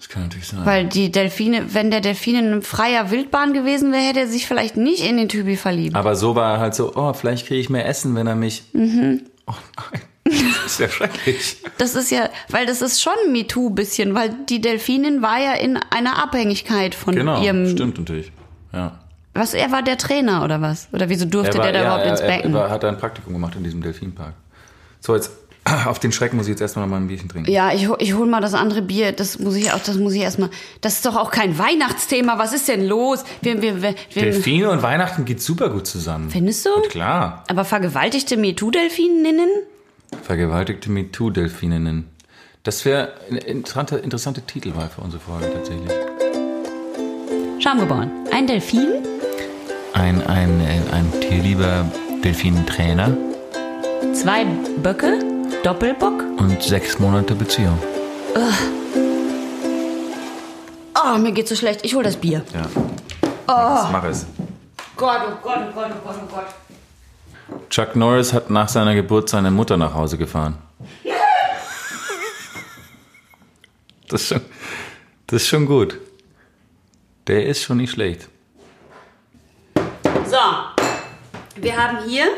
Speaker 2: Das kann natürlich sein.
Speaker 1: Weil die Delfine, wenn der Delfin in freier Wildbahn gewesen wäre, hätte er sich vielleicht nicht in den Typi verliebt.
Speaker 2: aber so war er halt so, oh, vielleicht kriege ich mehr Essen, wenn er mich.
Speaker 1: Mhm.
Speaker 2: Oh nein. Das ist ja schrecklich.
Speaker 1: Das ist ja, weil das ist schon MeToo bisschen, weil die Delfinin war ja in einer Abhängigkeit von
Speaker 2: Genau,
Speaker 1: ihrem.
Speaker 2: stimmt natürlich. Ja.
Speaker 1: Was, er war der Trainer oder was? Oder wieso durfte der da
Speaker 2: ja,
Speaker 1: überhaupt
Speaker 2: er,
Speaker 1: ins
Speaker 2: er,
Speaker 1: Becken?
Speaker 2: er war, hat ein Praktikum gemacht in diesem Delfinpark. So, jetzt auf den Schreck muss ich jetzt erstmal noch mal ein Bierchen trinken.
Speaker 1: ja, ich, ich hol mal das andere Bier. Das muss ich auch, das muss ich erstmal. Das ist doch auch kein Weihnachtsthema. Was ist denn los? Wir, wir, wir, wir,
Speaker 2: Delfine und Weihnachten geht super gut zusammen.
Speaker 1: Findest du?
Speaker 2: Und klar.
Speaker 1: aber vergewaltigte MeToo-Delfininnen?
Speaker 2: Vergewaltigte MeToo-Delfininnen. Das wäre eine interessante, interessante Titelwahl für unsere Folge tatsächlich.
Speaker 1: Schamgeboren. Ein Delfin?
Speaker 2: Ein, ein, ein, ein tierlieber Delfinentrainer
Speaker 1: Zwei Böcke? Doppelbock?
Speaker 2: und sechs Monate Beziehung.
Speaker 1: Oh, mir geht's so schlecht. Ich hol das Bier.
Speaker 2: Ja. Mach es, mach es.
Speaker 1: Gott, oh Gott, oh Gott, oh Gott, oh Gott.
Speaker 2: Chuck Norris hat nach seiner Geburt seine Mutter nach Hause gefahren. Das ist schon, das ist schon gut. Der ist schon nicht schlecht.
Speaker 1: So. Wir haben hier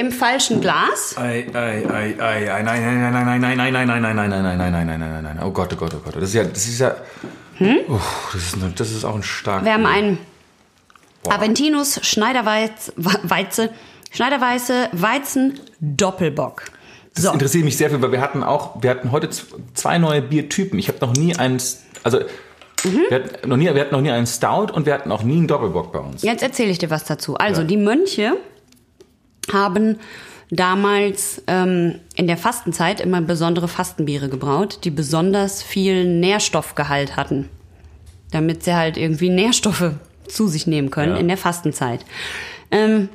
Speaker 1: im falschen Glas.
Speaker 2: Ei, ei, ei, ei, ei, nein, nein, nein, nein, nein, nein, nein, nein, nein, nein, nein, nein, nein, nein, nein, nein, nein, nein. Oh Gott, oh Gott, oh Gott. Das ist ja, das ist ja, Uff, das ist, eine- das ist auch ein stark.
Speaker 1: Wir haben einen Aventinus Schneiderweiz, Weize, Schneiderweiße Weizen Doppelbock.
Speaker 2: Das
Speaker 1: So.
Speaker 2: interessiert mich sehr viel, weil wir hatten auch, wir hatten heute z- zwei neue Biertypen. Ich habe noch nie einen, also wir, hatten noch nie, wir hatten noch nie einen Stout und wir hatten auch nie einen Doppelbock bei uns.
Speaker 1: Jetzt erzähle ich dir was dazu. Also,
Speaker 2: Ja.
Speaker 1: die Mönche haben damals ähm, in der Fastenzeit immer besondere Fastenbiere gebraut, die besonders viel Nährstoffgehalt hatten, damit sie halt irgendwie Nährstoffe zu sich nehmen können
Speaker 2: Ja.
Speaker 1: in der Fastenzeit. Ähm,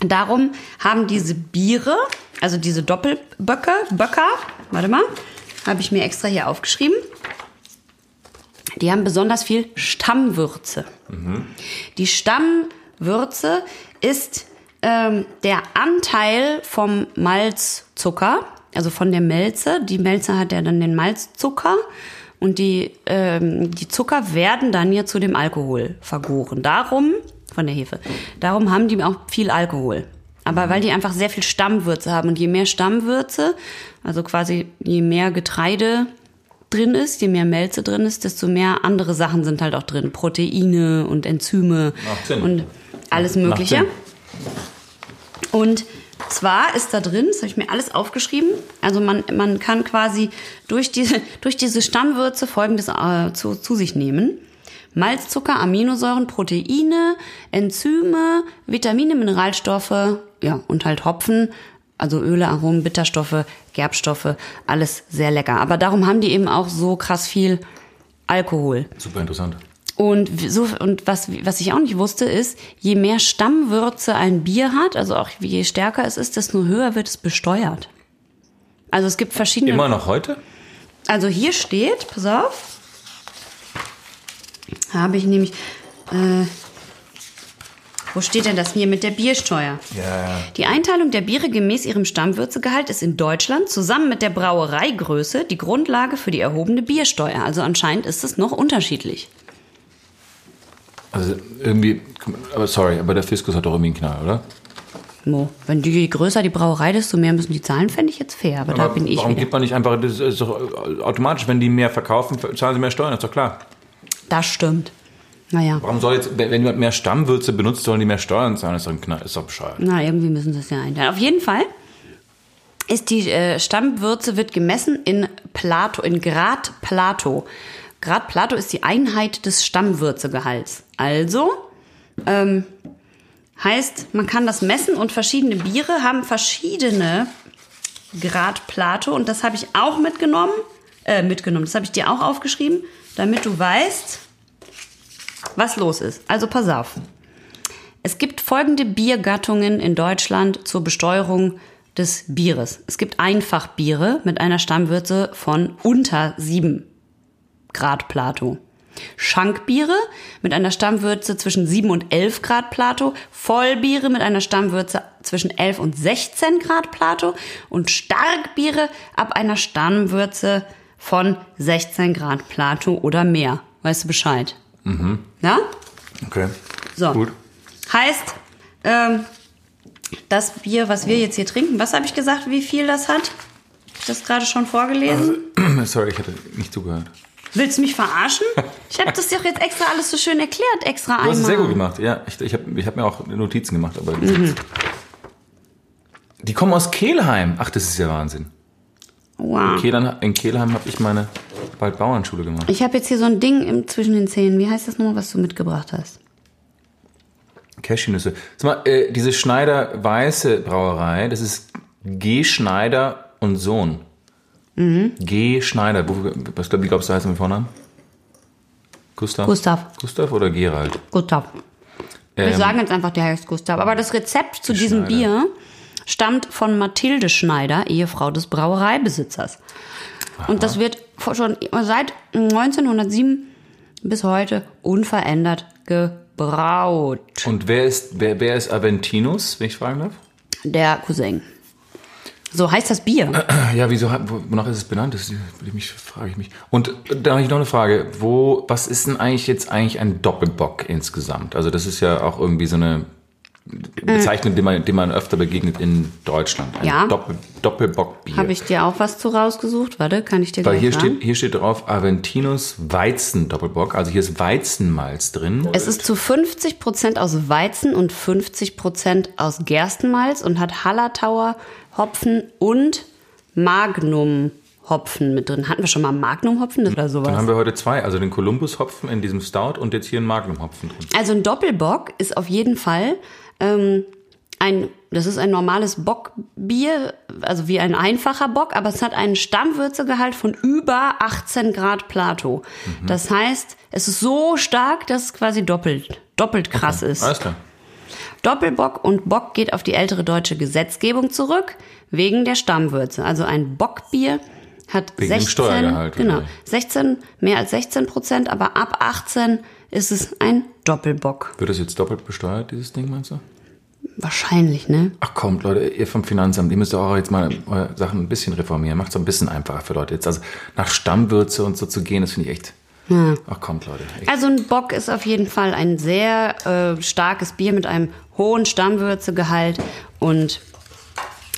Speaker 1: darum haben diese Biere, also diese Doppelböcke, Böcker, warte mal, habe ich mir extra hier aufgeschrieben. Die haben besonders viel Stammwürze. Die Stammwürze ist ähm, der Anteil vom Malzzucker, also von der Melze. Die Melze hat ja dann den Malzzucker und die, ähm, die Zucker werden dann ja zu dem Alkohol vergoren. Darum, von der Hefe, darum haben die auch viel Alkohol. Aber weil die einfach sehr viel Stammwürze haben und je mehr Stammwürze, also quasi je mehr Getreide drin ist, je mehr Melze drin ist, desto mehr andere Sachen sind halt auch drin. Proteine und Enzyme und alles Mögliche. Und zwar ist da drin, das habe ich mir alles aufgeschrieben, also man, man kann quasi durch diese, durch diese Stammwürze folgendes äh, zu, zu sich nehmen. Malzzucker, Aminosäuren, Proteine, Enzyme, Vitamine, Mineralstoffe, ja, und halt Hopfen, also Öle, Aromen, Bitterstoffe, Gerbstoffe, alles sehr lecker. Aber darum haben die eben auch so krass viel Alkohol.
Speaker 2: Super interessant.
Speaker 1: Und, so, und was, was ich auch nicht wusste, ist, je mehr Stammwürze ein Bier hat, also auch je stärker es ist, desto höher wird es besteuert. Also es gibt verschiedene.
Speaker 2: Immer noch heute?
Speaker 1: Also hier steht, pass auf, habe ich nämlich, äh, wo steht denn das hier mit der Biersteuer?
Speaker 2: Ja, ja.
Speaker 1: Die Einteilung der Biere gemäß ihrem Stammwürzegehalt ist in Deutschland zusammen mit der Brauereigröße die Grundlage für die erhobene Biersteuer. Also anscheinend ist es noch unterschiedlich.
Speaker 2: Also irgendwie, aber sorry, aber der Fiskus hat doch irgendwie einen Knall, oder?
Speaker 1: Mo, wenn die, je größer die Brauerei, desto mehr müssen die zahlen, fände ich jetzt fair. Aber, da bin ich
Speaker 2: warum
Speaker 1: wieder.
Speaker 2: gibt man nicht einfach, das ist doch automatisch, wenn die mehr verkaufen, zahlen sie mehr Steuern, ist doch klar.
Speaker 1: Das stimmt. Naja.
Speaker 2: Warum soll jetzt, wenn jemand mehr Stammwürze benutzt, sollen die mehr Steuern zahlen? Das ist doch, ein Knall, ist doch bescheuert.
Speaker 1: Na, irgendwie müssen sie es ja einteilen. Auf jeden Fall ist die äh, Stammwürze wird gemessen in Plato, in Grad Plato. Grad Plato ist die Einheit des Stammwürzegehalts. Also ähm, heißt, man kann das messen und verschiedene Biere haben verschiedene Grad Plato und das habe ich auch mitgenommen, äh, mitgenommen. Das habe ich dir auch aufgeschrieben, damit du weißt, was los ist. Also pass auf. Es gibt folgende Biergattungen in Deutschland zur Besteuerung des Bieres. Es gibt Einfachbiere mit einer Stammwürze von unter 7 Grad Plato. Schankbiere mit einer Stammwürze zwischen 7 und 11 Grad Plato, Vollbiere mit einer Stammwürze zwischen 11 und 16 Grad Plato und Starkbiere ab einer Stammwürze von 16 Grad Plato oder mehr. Weißt du Bescheid? Mhm. Ja?
Speaker 2: Okay.
Speaker 1: So.
Speaker 2: Gut.
Speaker 1: Heißt, ähm, das Bier, was wir jetzt hier trinken, was habe ich gesagt, wie viel das hat? Hab ich das gerade schon vorgelesen?
Speaker 2: Sorry, ich hatte nicht zugehört.
Speaker 1: Willst du mich verarschen? Ich habe das doch jetzt extra alles so schön erklärt, extra
Speaker 2: Du
Speaker 1: einmal.
Speaker 2: hast es sehr gut gemacht. Ja, ich, ich habe ich hab mir auch Notizen gemacht. Aber
Speaker 1: Mhm.
Speaker 2: Die kommen aus Kelheim. Ach, das ist ja Wahnsinn.
Speaker 1: Wow.
Speaker 2: Kehlheim, in Kelheim habe ich meine Waldbauernschule gemacht.
Speaker 1: Ich habe jetzt hier so ein Ding im, zwischen den Zähnen. Wie heißt das nochmal, was du mitgebracht hast?
Speaker 2: Cashewnüsse. Sag mal, äh, diese Schneider Weiße Brauerei, das ist G. Schneider und Sohn.
Speaker 1: Mhm.
Speaker 2: G. Schneider. Was, glaub- wie glaubst du, heißt er mit Vornamen? Gustav?
Speaker 1: Gustav.
Speaker 2: Gustav oder Gerald?
Speaker 1: Gustav. Wir
Speaker 2: Ähm,
Speaker 1: sagen jetzt einfach, der heißt Gustav. Aber das Rezept zu diesem
Speaker 2: Schneider.
Speaker 1: Bier stammt von Mathilde Schneider, Ehefrau des Brauereibesitzers. Und das wird schon seit 1907 bis heute unverändert gebraut.
Speaker 2: Und wer ist, wer, wer ist Aventinus, wenn ich fragen darf?
Speaker 1: Der Cousin. So heißt das Bier.
Speaker 2: Ja, wieso, wonach ist es benannt? Das frage ich mich. Und da habe ich noch eine Frage. Wo, was ist denn eigentlich jetzt eigentlich ein Doppelbock insgesamt? Also das ist ja auch irgendwie so eine Bezeichnung, die man, die man öfter begegnet in Deutschland. Ein
Speaker 1: Ja.
Speaker 2: Doppel, Doppelbockbier.
Speaker 1: Habe ich dir auch was zu rausgesucht? Warte, kann ich dir
Speaker 2: Weil hier
Speaker 1: sagen?
Speaker 2: steht, hier steht drauf Aventinus Weizen Doppelbock. Also hier ist Weizenmalz drin.
Speaker 1: Es ist zu 50% aus Weizen und 50% aus Gerstenmalz und hat Hallertauer Hopfen und Magnum Hopfen mit drin. Hatten wir schon mal Magnum Hopfen oder
Speaker 2: Dann
Speaker 1: sowas?
Speaker 2: haben wir heute zwei. Also den Columbus-Hopfen in diesem Stout und jetzt hier einen Magnum-Hopfen drin.
Speaker 1: Also ein Doppelbock ist auf jeden Fall ähm, ein, das ist ein normales Bockbier, also wie ein einfacher Bock, aber es hat einen Stammwürzegehalt von über 18 Grad Plato. Das heißt, es ist so stark, dass es quasi doppelt, doppelt krass ist.
Speaker 2: Alles klar.
Speaker 1: Doppelbock und Bock geht auf die ältere deutsche Gesetzgebung zurück, wegen der Stammwürze. Also ein Bockbier hat
Speaker 2: Wegen dem
Speaker 1: 16,
Speaker 2: Steuergehalt
Speaker 1: genau,
Speaker 2: wahrscheinlich.
Speaker 1: 16, mehr als 16 Prozent, aber ab 18 ist es ein Doppelbock.
Speaker 2: Wird das jetzt doppelt besteuert, dieses Ding, meinst du?
Speaker 1: Wahrscheinlich, ne?
Speaker 2: Ach kommt, Leute, ihr vom Finanzamt, ihr müsst auch jetzt mal eure Sachen ein bisschen reformieren. Macht es ein bisschen einfacher für Leute. Jetzt also nach Stammwürze und so zu gehen, das finde ich echt. Ach kommt, Leute. Echt.
Speaker 1: Also ein Bock ist auf jeden Fall ein sehr äh, starkes Bier mit einem hohen Stammwürzegehalt und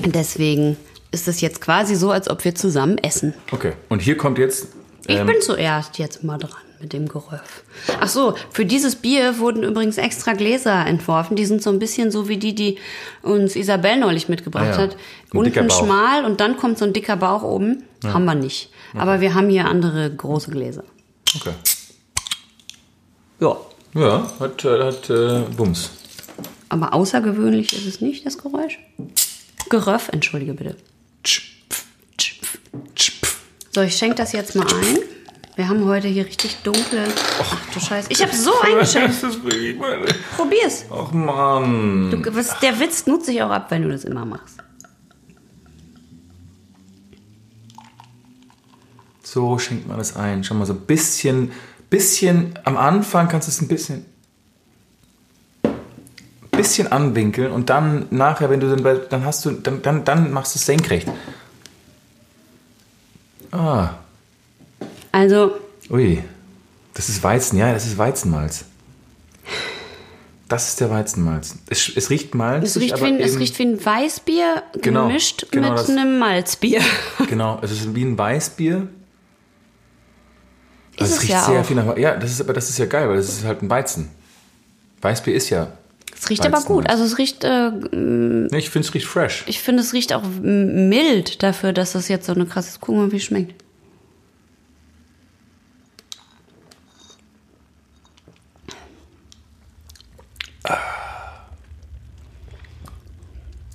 Speaker 1: deswegen ist es jetzt quasi so, als ob wir zusammen essen.
Speaker 2: Okay, und hier kommt jetzt.
Speaker 1: Ich
Speaker 2: ähm,
Speaker 1: bin zuerst jetzt mal dran mit dem Geröff. Ach so, für dieses Bier wurden übrigens extra Gläser entworfen. Die sind so ein bisschen so wie die, die uns Isabel neulich mitgebracht
Speaker 2: Ah ja.
Speaker 1: hat.
Speaker 2: Ein
Speaker 1: Unten schmal und dann kommt so ein dicker Bauch oben. Haben wir nicht. Aber wir haben hier andere große Gläser.
Speaker 2: Okay.
Speaker 1: Ja.
Speaker 2: Ja, hat, äh, hat äh, Bums.
Speaker 1: Aber außergewöhnlich ist es nicht, das Geräusch. Geröff, entschuldige bitte. So, ich schenke das jetzt mal ein. Wir haben heute hier richtig dunkle. Ach du Scheiße. Ich habe so eingeschenkt. Probier's.
Speaker 2: Ach Mann.
Speaker 1: Du, was, der Witz nutzt sich auch ab, wenn du das immer machst.
Speaker 2: So schenkt man das ein. Schau mal, so ein bisschen, bisschen, am Anfang kannst du es ein bisschen, bisschen anwinkeln und dann nachher, wenn du dann, bei- dann hast du, dann, dann, dann machst du es senkrecht. Ah,
Speaker 1: Also,
Speaker 2: ui. Das ist Weizen, ja, das ist Weizenmalz. Das ist der Weizenmalz. Es, es riecht malzig,
Speaker 1: es riecht, wie ein, es riecht wie ein Weißbier
Speaker 2: Genau,
Speaker 1: gemischt
Speaker 2: genau
Speaker 1: mit
Speaker 2: das.
Speaker 1: einem Malzbier.
Speaker 2: Genau, es ist wie ein Weißbier.
Speaker 1: Ist es
Speaker 2: riecht
Speaker 1: ja
Speaker 2: sehr
Speaker 1: auch.
Speaker 2: viel nach. Ja, das ist aber das ist ja geil, weil das ist halt ein Weizen. Weißbier ist ja.
Speaker 1: Es riecht aber gut. Also es riecht, äh,
Speaker 2: Nee, ich finde es riecht fresh.
Speaker 1: ich finde, es riecht auch mild dafür, dass das jetzt so eine krasse. Guck mal, wie es schmeckt.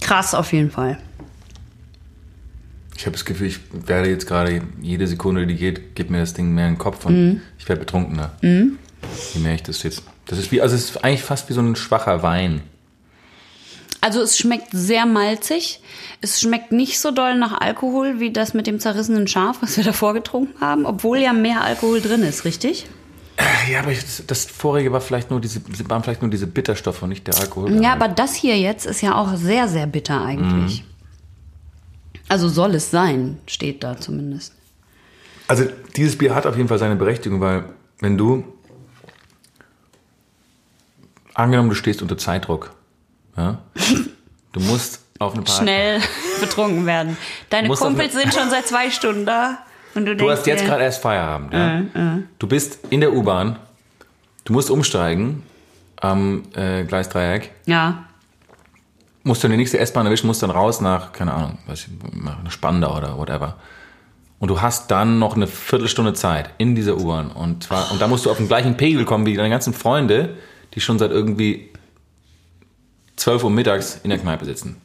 Speaker 1: Krass auf jeden Fall.
Speaker 2: Ich habe das Gefühl, ich werde jetzt gerade jede Sekunde, die geht, gibt mir das Ding mehr in den Kopf und
Speaker 1: Mhm.
Speaker 2: ich werde betrunkener. Je mehr ich das jetzt. Das ist wie, also es ist eigentlich fast wie so ein schwacher Wein.
Speaker 1: Also es schmeckt sehr malzig. Es schmeckt nicht so doll nach Alkohol wie das mit dem zerrissenen Schaf, was wir davor getrunken haben, obwohl ja mehr Alkohol drin ist, richtig?
Speaker 2: Ja, aber das vorige war vielleicht nur diese, waren vielleicht nur diese Bitterstoffe und nicht der Alkohol.
Speaker 1: Ja, aber das hier jetzt ist ja auch sehr, sehr bitter eigentlich. Also soll es sein, steht da zumindest.
Speaker 2: Also dieses Bier hat auf jeden Fall seine Berechtigung, weil wenn du angenommen, du stehst unter Zeitdruck, ja, du musst auf eine Party.
Speaker 1: Schnell betrunken werden. Deine Kumpels sind schon seit zwei Stunden da. Und du,
Speaker 2: Du
Speaker 1: denkst
Speaker 2: hast jetzt gerade erst Feierabend. Ja? Du bist in der U-Bahn, du musst umsteigen am äh, Gleisdreieck,
Speaker 1: Ja,
Speaker 2: musst dann die nächste S-Bahn erwischen, musst dann raus nach, keine Ahnung, was, ich- nach Spandau oder whatever. Und du hast dann noch eine Viertelstunde Zeit in dieser U-Bahn. Und, zwar, und da musst du auf den gleichen Pegel kommen wie deine ganzen Freunde, die schon seit irgendwie 12 Uhr mittags in der Kneipe sitzen.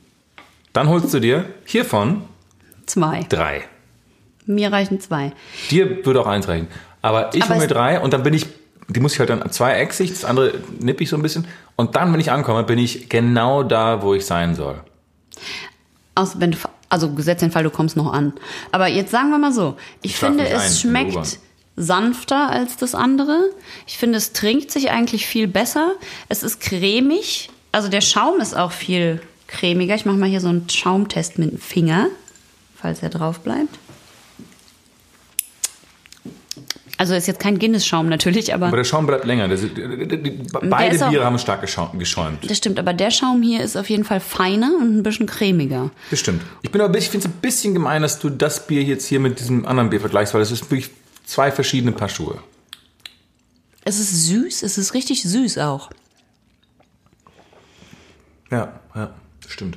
Speaker 2: Dann holst du dir hiervon
Speaker 1: zwei.
Speaker 2: drei.
Speaker 1: Mir reichen zwei.
Speaker 2: Dir würde auch eins reichen. Aber ich hole mir drei und dann bin ich, die muss ich halt dann zweiecksig, das andere nippe ich so ein bisschen. Und dann, wenn ich ankomme, bin ich genau da, wo ich sein soll.
Speaker 1: Aus, wenn du, also gesetzt den Fall, du kommst noch an. Aber jetzt sagen wir mal so, ich
Speaker 2: schlaf
Speaker 1: finde, es schmeckt sanfter als das andere. Ich finde, es trinkt sich eigentlich viel besser. Es ist cremig. Also der Schaum ist auch viel cremiger. Ich mache mal hier so einen Schaumtest mit dem Finger, falls er drauf bleibt. Also ist jetzt kein Guinness-Schaum natürlich, aber
Speaker 2: Aber der Schaum bleibt länger. Die, beide
Speaker 1: ist auch-
Speaker 2: Biere haben stark geschäumt.
Speaker 1: das stimmt. Aber der Schaum hier ist auf jeden Fall feiner und ein bisschen cremiger.
Speaker 2: Das stimmt. Ich bin aber, ich finde es ein bisschen gemein, dass du das Bier jetzt hier mit diesem anderen Bier vergleichst, weil das ist wirklich zwei verschiedene Paar Schuhe.
Speaker 1: Es ist süß, es ist richtig süß auch.
Speaker 2: Ja, ja, stimmt.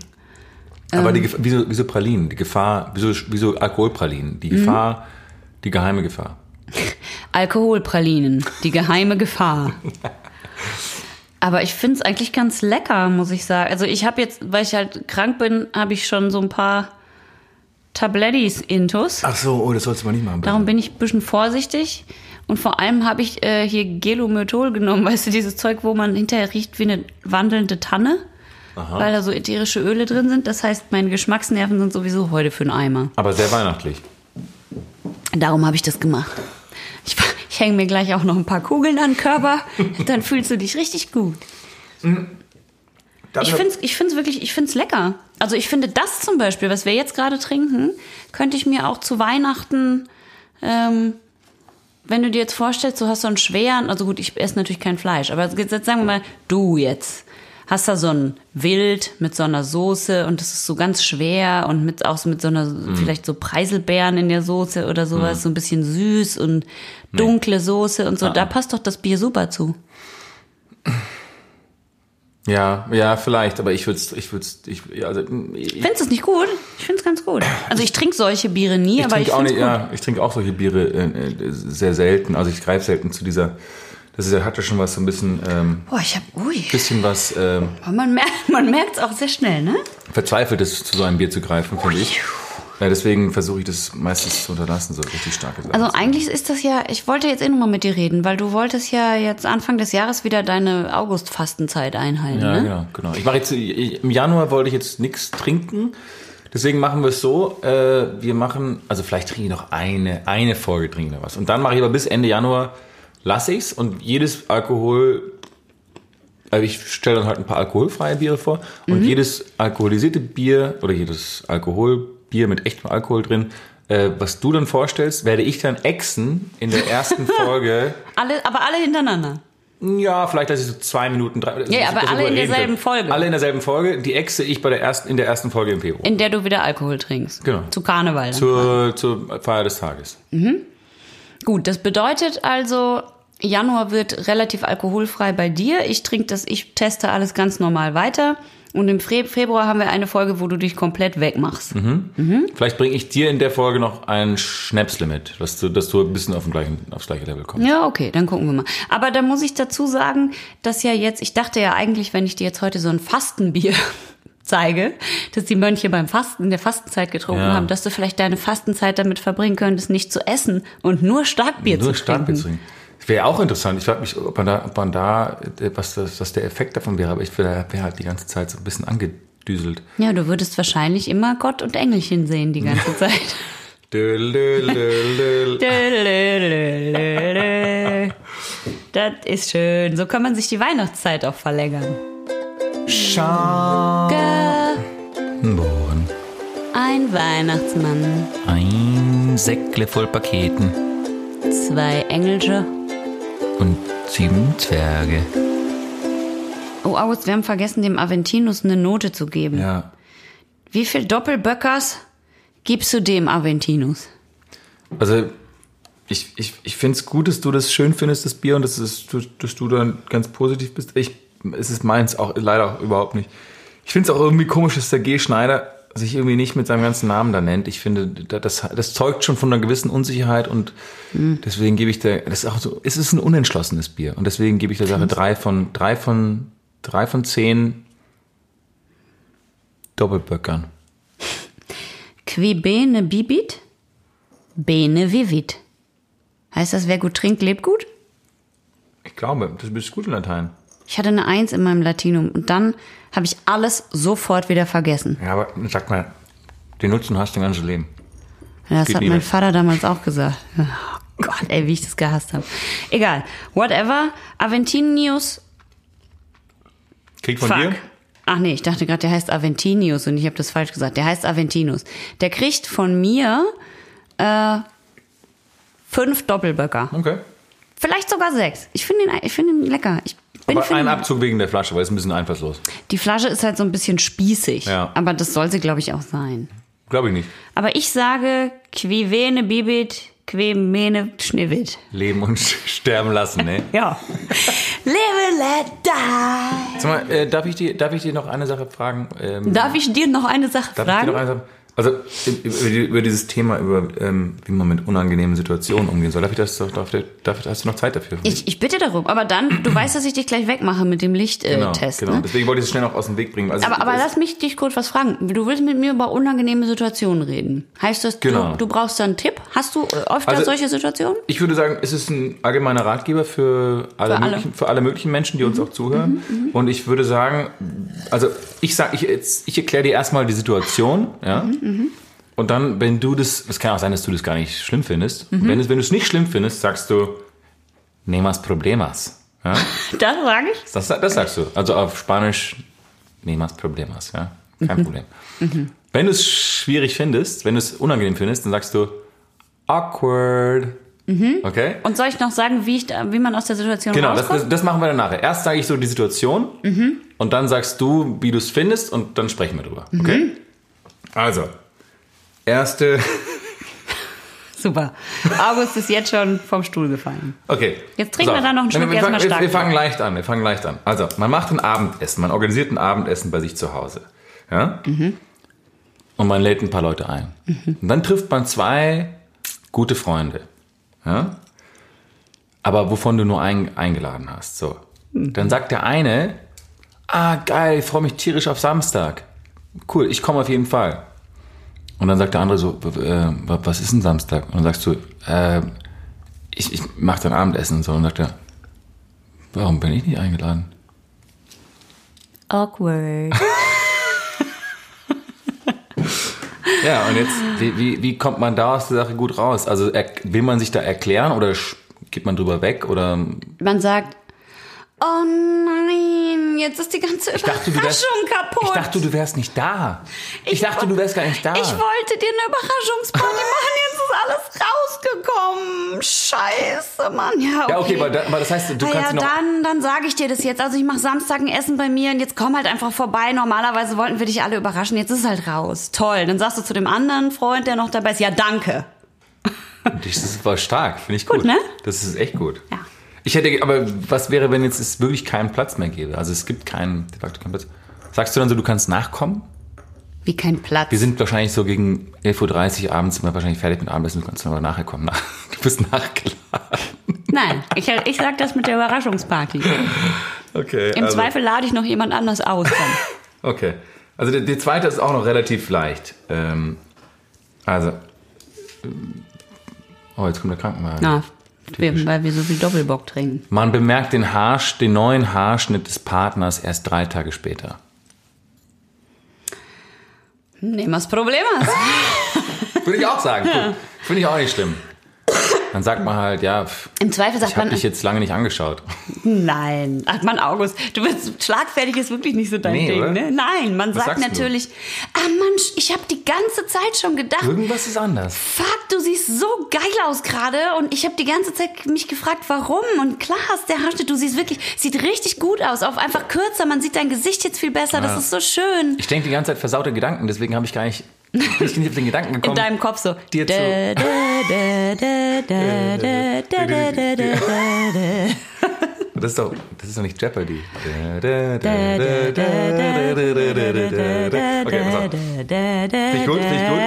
Speaker 2: Aber die Gefahr, wie, so, wie so Pralinen, die Gefahr, wie so, wie so Alkoholpralinen, die Gefahr, die geheime Gefahr.
Speaker 1: Alkoholpralinen, die geheime Gefahr. Aber ich finde es eigentlich ganz lecker, muss ich sagen. Also ich habe jetzt, weil ich halt krank bin, habe ich schon so ein paar Tablettis intus.
Speaker 2: Ach so, oh, das sollst du mal nicht machen. bitte.
Speaker 1: Darum bin ich ein bisschen vorsichtig. Und vor allem habe ich äh, hier Gelomethol genommen, weißt du, dieses Zeug, wo man hinterher riecht wie eine wandelnde Tanne, weil da so ätherische Öle drin sind. Das heißt, meine Geschmacksnerven sind sowieso heute für einen Eimer.
Speaker 2: Aber sehr weihnachtlich.
Speaker 1: Darum habe ich das gemacht. Ich, ich hänge mir gleich auch noch ein paar Kugeln an den Körper, dann fühlst du dich richtig gut. Ich finde es ich find's wirklich, ich finde es lecker. Also ich finde das zum Beispiel, was wir jetzt gerade trinken, könnte ich mir auch zu Weihnachten, ähm, wenn du dir jetzt vorstellst, du hast so einen schweren, also gut, ich esse natürlich kein Fleisch, aber jetzt sagen wir mal, du jetzt hast da so ein Wild mit so einer Soße und das ist so ganz schwer und mit auch so mit so einer, vielleicht so Preiselbeeren in der Soße oder sowas, so ein bisschen süß und dunkle Soße und so, da passt doch das Bier super zu.
Speaker 2: Ja, ja, vielleicht, aber ich würde es, ich würde ich, also, ich,
Speaker 1: Findest es nicht gut? Ich finde es ganz gut. Also ich trinke solche Biere nie,
Speaker 2: ich
Speaker 1: aber ich
Speaker 2: trinke auch
Speaker 1: finde es
Speaker 2: ja, ich trinke auch solche Biere äh, äh, sehr selten. Also ich greife selten zu dieser, das ist, ja- hat ja schon was so ein bisschen, ähm,
Speaker 1: Boah, ich hab, ui.
Speaker 2: bisschen was ähm,
Speaker 1: Man merkt man merkt's auch sehr schnell, ne?
Speaker 2: verzweifeltes zu so einem Bier zu greifen, finde ich. Ja, deswegen versuche ich das meistens zu unterlassen, so richtig starke Sachen.
Speaker 1: Also eigentlich ist das ja, ich wollte jetzt eh nochmal mit dir reden, weil du wolltest ja jetzt Anfang des Jahres wieder deine August-Fastenzeit einhalten,
Speaker 2: Ja,
Speaker 1: ne?
Speaker 2: genau, genau. Ich mache jetzt ich, im Januar wollte ich jetzt nichts trinken. Deswegen machen wir es so, äh, wir machen, also vielleicht trinke ich noch eine, eine Folge trinken wir was. Und dann mache ich aber bis Ende Januar lasse ich's und jedes Alkohol, also ich stelle dann halt ein paar alkoholfreie Biere vor und jedes alkoholisierte Bier oder jedes Alkoholbier mit echtem Alkohol drin, äh, was du dann vorstellst, werde ich dann exen in der ersten Folge.
Speaker 1: Alle, aber alle hintereinander.
Speaker 2: Ja, vielleicht, dass ich so zwei Minuten, drei. dass
Speaker 1: Ja, aber alle in derselben
Speaker 2: kann.
Speaker 1: Folge.
Speaker 2: Alle in derselben Folge. Die exe ich bei der ersten, in der ersten Folge im Februar.
Speaker 1: In der du wieder Alkohol trinkst.
Speaker 2: Genau.
Speaker 1: Zu Karneval.
Speaker 2: Zur, zur Feier des Tages.
Speaker 1: Gut, das bedeutet also, Januar wird relativ alkoholfrei bei dir. Ich trinke das, ich teste alles ganz normal weiter. Und im Fe- Februar haben wir eine Folge, wo du dich komplett wegmachst.
Speaker 2: Vielleicht bringe ich dir in der Folge noch ein Schnäpsle mit, dass du, dass du ein bisschen auf gleichen, aufs gleiche Level kommst.
Speaker 1: Ja, okay, dann gucken wir mal. Aber da muss ich dazu sagen, dass ja jetzt, ich dachte ja eigentlich, wenn ich dir jetzt heute so ein Fastenbier zeige, dass die Mönche beim Fasten in der Fastenzeit getrunken
Speaker 2: Ja.
Speaker 1: haben, dass du vielleicht deine Fastenzeit damit verbringen könntest, nicht zu essen und nur Starkbier
Speaker 2: Nur
Speaker 1: zu
Speaker 2: Starkbier
Speaker 1: trinken.
Speaker 2: zu trinken. Wäre auch interessant. Ich frage mich, ob man da, ob man da äh, was, das, was der Effekt davon wäre. Aber ich wäre wär halt die ganze Zeit so ein bisschen angedüselt.
Speaker 1: Ja, du würdest wahrscheinlich immer Gott und Engelchen sehen die ganze Zeit. Das ist schön. So kann man sich die Weihnachtszeit auch verlängern.
Speaker 2: Schambohren.
Speaker 1: Ein Weihnachtsmann,
Speaker 2: Ein Säckle voll Paketen
Speaker 1: zwei Engelsche.
Speaker 2: Und sieben Zwerge.
Speaker 1: Oh, August, wir haben vergessen, dem Aventinus eine Note zu geben.
Speaker 2: Ja.
Speaker 1: Wie viel Doppelböckers gibst du dem Aventinus?
Speaker 2: Also, ich, ich, ich finde es gut, dass du das schön findest, das Bier, und dass, es, dass, du dann ganz positiv bist. Ich, es ist meins auch leider auch überhaupt nicht. Ich finde es auch irgendwie komisch, dass der G. Schneider sich irgendwie nicht mit seinem ganzen Namen da nennt. Ich finde, da- das, das zeugt schon von einer gewissen Unsicherheit und deswegen gebe ich der, das ist auch so, es ist ein unentschlossenes Bier und deswegen gebe ich der Sache drei von, drei von, drei von zehn Doppelböckern.
Speaker 1: Qui bene bibit, bene vivit. Heißt das, wer gut trinkt, lebt gut?
Speaker 2: Ich glaube, das bist gut in Latein.
Speaker 1: Ich hatte eine Eins in meinem Latinum und dann habe ich alles sofort wieder vergessen.
Speaker 2: Ja, aber sag mal, den Nutzen hast du dein ganzes Leben.
Speaker 1: Das
Speaker 2: Geht
Speaker 1: hat mein
Speaker 2: weg.
Speaker 1: Vater damals auch gesagt. Oh Gott, ey, wie ich das gehasst habe. Egal. Whatever. Aventinius.
Speaker 2: Kriegt von
Speaker 1: Fuck.
Speaker 2: dir?
Speaker 1: Ach nee, ich dachte gerade, der heißt Aventinius und ich habe das falsch gesagt. Der heißt Aventinus. Der kriegt von mir äh, fünf Doppelböcker.
Speaker 2: Okay.
Speaker 1: Vielleicht sogar sechs. Ich finde ihn, ich finde ihn lecker. Ich bin
Speaker 2: Aber ein Abzug wegen der Flasche, weil es ein bisschen einfallslos.
Speaker 1: Die Flasche ist halt so ein bisschen spießig.
Speaker 2: Ja.
Speaker 1: Aber das soll sie, glaube ich, auch sein.
Speaker 2: Glaube ich nicht.
Speaker 1: Aber ich sage, qui vene bibit, qui mene schnivit.
Speaker 2: Leben und sterben lassen, ne?
Speaker 1: Ja. Live and let die.
Speaker 2: Sag mal, äh, darf, ich dir, darf ich dir noch eine Sache fragen? Ähm,
Speaker 1: Darf ich dir noch eine Sache
Speaker 2: darf ich dir
Speaker 1: fragen?
Speaker 2: noch eine Sache? Also über, die- über dieses Thema, über ähm, wie man mit unangenehmen Situationen umgehen soll. Darf ich das doch, darf, darf, hast du noch Zeit dafür?
Speaker 1: ich, ich bitte darum. Aber dann, du weißt, dass ich dich gleich wegmache mit dem Lichttest. Äh,
Speaker 2: genau,
Speaker 1: Test,
Speaker 2: genau.
Speaker 1: ne?
Speaker 2: Deswegen wollte ich es schnell noch aus dem Weg bringen. Also,
Speaker 1: Aber, aber lass mich dich kurz was fragen. Du willst mit mir über unangenehme Situationen reden. Heißt das,
Speaker 2: Genau.
Speaker 1: du, du brauchst da einen Tipp? Hast du äh, öfter
Speaker 2: Also-
Speaker 1: solche Situationen?
Speaker 2: Ich würde sagen, es ist ein allgemeiner Ratgeber für alle,
Speaker 1: Für alle. Mhm,
Speaker 2: Möglichen, für alle möglichen Menschen, die uns auch zuhören. Und ich würde sagen, also ich sag, ich, jetzt- ich erkläre dir erstmal die Situation, ja.
Speaker 1: Mhm,
Speaker 2: Und dann, wenn du das, es kann auch sein, dass du das gar nicht schlimm findest.
Speaker 1: Mhm.
Speaker 2: Wenn, es, wenn du es nicht schlimm findest, sagst du, nemas problemas. Ja?
Speaker 1: Das sage ich.
Speaker 2: Das, das sagst du. Also auf Spanisch, nemas problemas, ja. Kein Problem. Wenn du es schwierig findest, wenn du es unangenehm findest, dann sagst du awkward. Okay?
Speaker 1: Und soll ich noch sagen, wie, ich da, wie man aus der Situation
Speaker 2: Genau, das,
Speaker 1: rauskommt?
Speaker 2: das, das machen wir dann nachher. Erst sage ich so die Situation und dann sagst du, wie du es findest und dann sprechen wir drüber. Okay? Also, erste.
Speaker 1: Super. August ist jetzt schon vom Stuhl gefallen.
Speaker 2: Okay.
Speaker 1: Jetzt trinken wir
Speaker 2: So.
Speaker 1: da noch einen Schluck
Speaker 2: wir, fangen,
Speaker 1: erstmal
Speaker 2: wir,
Speaker 1: stark.
Speaker 2: wir fangen leicht an. Wir fangen leicht an. Also, man macht ein Abendessen, man organisiert ein Abendessen bei sich zu Hause. Ja?
Speaker 1: Mhm.
Speaker 2: Und man lädt ein paar Leute ein. Und dann trifft man zwei gute Freunde. Ja? Aber wovon du nur ein, eingeladen hast. So.
Speaker 1: Mhm.
Speaker 2: Dann sagt der eine, ah geil, ich freue mich tierisch auf Samstag. Cool, ich komme auf jeden Fall. Und dann sagt der andere so, äh, wa- was ist denn Samstag? Und dann sagst du, äh, ich, ich mache dann Abendessen und so. Und dann sagt er, warum bin ich nicht eingeladen?
Speaker 1: Awkward.
Speaker 2: Ja, und jetzt, wie, wie, wie kommt man da aus der Sache gut raus? Also er, will man sich da erklären oder geht man drüber weg? Oder
Speaker 1: Man sagt, oh nein, jetzt ist die ganze
Speaker 2: dachte, du wärst-
Speaker 1: Überraschung kaputt.
Speaker 2: ich dachte, du wärst nicht da. Ich,
Speaker 1: Ich
Speaker 2: dachte, du wärst gar nicht da.
Speaker 1: Ich wollte dir eine Überraschungsparty machen, jetzt ist alles rausgekommen. Scheiße, Mann. Ja, okay.
Speaker 2: ja, okay, aber, da, aber das heißt, du
Speaker 1: Ah
Speaker 2: kannst
Speaker 1: ja,
Speaker 2: noch...
Speaker 1: dann, dann sage ich dir das jetzt. Also ich mache Samstag ein Essen bei mir und jetzt komm halt einfach vorbei. Normalerweise wollten wir dich alle überraschen. Jetzt ist es halt raus. Toll. Dann sagst du zu dem anderen Freund, der noch dabei ist, ja, danke.
Speaker 2: Das ist voll stark, finde ich gut.
Speaker 1: Gut, ne?
Speaker 2: Das ist echt gut.
Speaker 1: Ja.
Speaker 2: Ich hätte, aber was wäre, wenn jetzt es wirklich keinen Platz mehr gäbe? Also es gibt keinen, de facto keinen Platz. Sagst du dann so, du kannst nachkommen?
Speaker 1: Wie kein Platz.
Speaker 2: Wir sind wahrscheinlich so gegen 11.30 Uhr abends mal wahrscheinlich fertig mit Abendessen, du kannst dann aber nachher kommen. Du bist nachgeladen.
Speaker 1: Nein, ich, ich sag das mit der Überraschungsparty.
Speaker 2: Okay.
Speaker 1: Im
Speaker 2: also,
Speaker 1: Zweifel lade ich noch jemand anders aus. Dann.
Speaker 2: Okay. Also die, die zweite ist auch noch relativ leicht. Ähm, also. Oh, jetzt kommt der Krankenwagen.
Speaker 1: Na, wir, weil wir so viel Doppelbock trinken.
Speaker 2: Man bemerkt den, Haarsch, den neuen Haarschnitt des Partners erst drei Tage später.
Speaker 1: Nehmen wir das Problem aus.
Speaker 2: Würde ich auch sagen. Finde ich auch nicht schlimm. Dann sagt man halt, ja, pff,
Speaker 1: Im Zweifel sagt
Speaker 2: ich habe dich jetzt lange nicht angeschaut.
Speaker 1: nein. Ach man, August, du bist schlagfertig ist wirklich nicht so dein
Speaker 2: Nee,
Speaker 1: Ding,
Speaker 2: oder?
Speaker 1: ne? Nein, man
Speaker 2: Was
Speaker 1: sagt
Speaker 2: du?
Speaker 1: natürlich, ah Mensch, ich habe die ganze Zeit schon gedacht,
Speaker 2: Irgendwas ist anders.
Speaker 1: fuck, du siehst so geil aus gerade und ich habe die ganze Zeit mich gefragt, warum und klar hast der Haarschnitt, du siehst wirklich, sieht richtig gut aus, auf einfach kürzer, man sieht dein Gesicht jetzt viel besser, das ist so schön.
Speaker 2: Ich denke die ganze Zeit versaute Gedanken, deswegen habe ich gar nicht, ich bin nicht auf den Gedanken gekommen.
Speaker 1: In deinem Kopf so.
Speaker 2: Dir zu. Das ist doch, das ist doch nicht Jeopardy. Okay, pass auf. Finde ich gut, finde ich gut.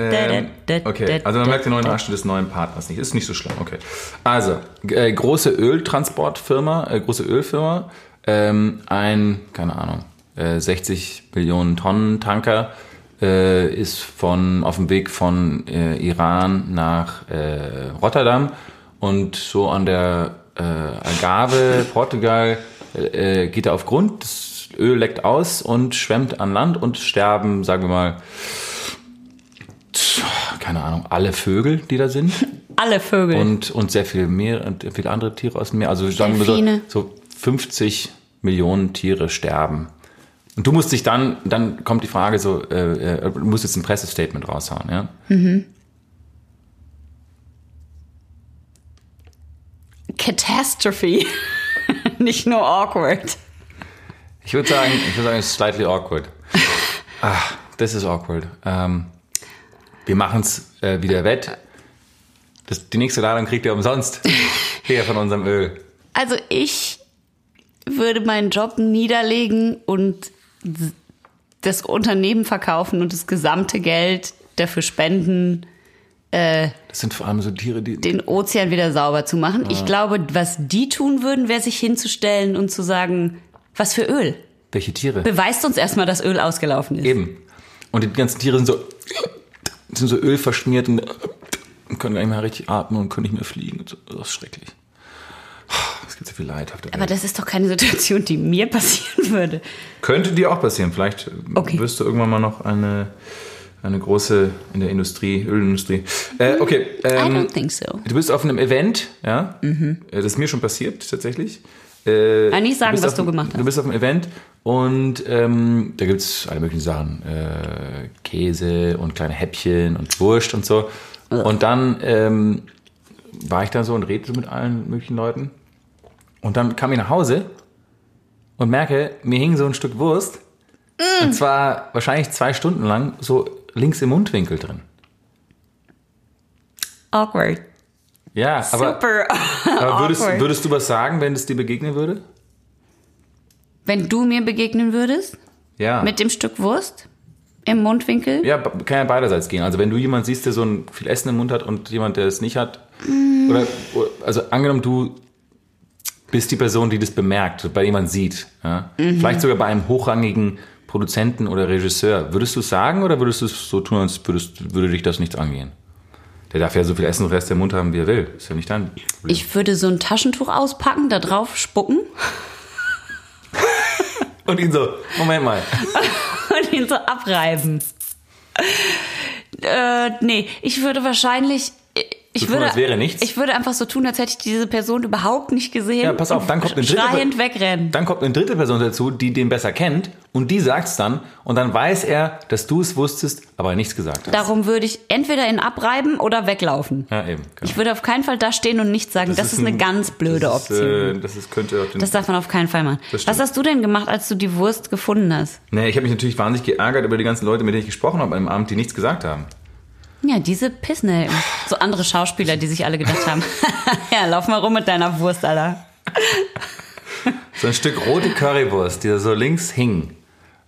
Speaker 2: Ähm, okay, also man merkt den neuen Arschtritt des neuen Partners nicht. Ist nicht so schlimm, okay. Also, äh, große Öltransportfirma, äh, große Ölfirma, ähm, ein, keine Ahnung, äh, 60 Millionen Tonnen Tanker äh, ist von, auf dem Weg von äh, Iran nach äh, Rotterdam und so an der äh, Algarve, Portugal, äh, geht er auf Grund, das Öl leckt aus und schwemmt an Land und sterben, sagen wir mal, keine Ahnung, alle Vögel, die da sind
Speaker 1: Alle Vögel.
Speaker 2: und, und sehr viel mehr und viele andere Tiere aus dem Meer. Also sagen wir so, so 50 Millionen Tiere sterben. Und du musst dich dann, dann kommt die Frage so, äh, äh, du musst jetzt ein Pressestatement raushauen, ja?
Speaker 1: Catastrophe. Nicht nur awkward.
Speaker 2: Ich würde sagen, ich würde sagen, it's slightly awkward. Ah, das ist awkward. Ähm, wir machen es äh, wieder wett. Das, die nächste Ladung kriegt ihr umsonst. Hier von unserem Öl.
Speaker 1: Also ich würde meinen Job niederlegen und das Unternehmen verkaufen und das gesamte Geld dafür spenden,
Speaker 2: Das sind vor allem so Tiere, die.
Speaker 1: den Ozean wieder sauber zu machen. Ich glaube, was die tun würden, wäre sich hinzustellen und zu sagen, was für Öl.
Speaker 2: welche Tiere?
Speaker 1: Beweist uns erstmal, dass Öl ausgelaufen ist.
Speaker 2: Eben. Und die ganzen Tiere sind so, sind so ölverschmiert und können gar nicht mehr richtig atmen und können nicht mehr fliegen. Das ist schrecklich. Es gibt so viel Leid auf der
Speaker 1: Aber
Speaker 2: Welt.
Speaker 1: das ist doch keine Situation, die mir passieren würde.
Speaker 2: Könnte dir auch passieren. Vielleicht
Speaker 1: Okay.
Speaker 2: wirst du irgendwann mal noch eine, eine große in der Industrie, Ölindustrie. Äh, okay.
Speaker 1: I
Speaker 2: Ähm,
Speaker 1: don't think so.
Speaker 2: Du bist auf einem Event, ja? Äh, Das ist mir schon passiert, tatsächlich. Äh,
Speaker 1: Kann nicht sagen,
Speaker 2: bist
Speaker 1: was du gemacht hast.
Speaker 2: Du bist auf einem Event und ähm, da gibt's alle möglichen Sachen. Äh, Käse und kleine Häppchen und Wurst und so. Und dann ähm, war ich da so und redete mit allen möglichen Leuten. Und dann kam ich nach Hause und merke, mir hing so ein Stück Wurst.
Speaker 1: Mm.
Speaker 2: Und zwar wahrscheinlich zwei Stunden lang so links im Mundwinkel drin.
Speaker 1: Awkward.
Speaker 2: Ja, aber,
Speaker 1: Super
Speaker 2: aber würdest,
Speaker 1: awkward.
Speaker 2: würdest du was sagen, wenn es dir begegnen würde?
Speaker 1: Wenn du mir begegnen würdest,
Speaker 2: Ja.
Speaker 1: mit dem Stück Wurst im Mundwinkel,
Speaker 2: ja, kann ja beiderseits gehen. Also wenn du jemanden siehst, der so ein viel Essen im Mund hat und jemand, der es nicht hat, oder, oder also angenommen, du bist die Person, die das bemerkt, bei jemand sieht, ja? vielleicht sogar bei einem hochrangigen Produzenten oder Regisseur, würdest du es sagen oder würdest du es so tun, als würdest, würde dich das nichts angehen? Der darf ja so viel Essen und Rest im Mund haben, wie er will. Ist ja nicht dein Problem.
Speaker 1: ich würde so ein Taschentuch auspacken, da drauf spucken
Speaker 2: Und ihn so, Moment mal.
Speaker 1: und ihn so abreiben. Äh, nee, ich würde wahrscheinlich. Ich
Speaker 2: tun,
Speaker 1: würde,
Speaker 2: als wäre nichts?
Speaker 1: ich würde einfach so tun, als hätte ich diese Person überhaupt nicht gesehen.
Speaker 2: Ja, pass auf, dann kommt eine dritte
Speaker 1: wegrennen.
Speaker 2: Dann kommt eine dritte Person dazu, die den besser kennt und die sagt's dann und dann weiß er, dass du es wusstest, aber nichts gesagt hast.
Speaker 1: Darum würde ich entweder ihn abreiben oder weglaufen.
Speaker 2: ja, eben. Genau.
Speaker 1: Ich würde auf keinen Fall da stehen und nichts sagen. Das, ist eine
Speaker 2: ein-
Speaker 1: ganz blöde
Speaker 2: das ist,
Speaker 1: Option.
Speaker 2: Äh, das ist, könnte auch den,
Speaker 1: Das darf man auf keinen Fall machen.
Speaker 2: Das.
Speaker 1: Was hast du denn gemacht, als du die Wurst gefunden hast?
Speaker 2: nee, ich habe mich natürlich wahnsinnig geärgert über die ganzen Leute, mit denen ich gesprochen habe an dem Abend, die nichts gesagt haben.
Speaker 1: Ja, diese Pissnelken. So andere Schauspieler, die sich alle gedacht haben, ja, lauf mal rum mit deiner Wurst, Alter.
Speaker 2: So ein Stück rote Currywurst, die da so links hing.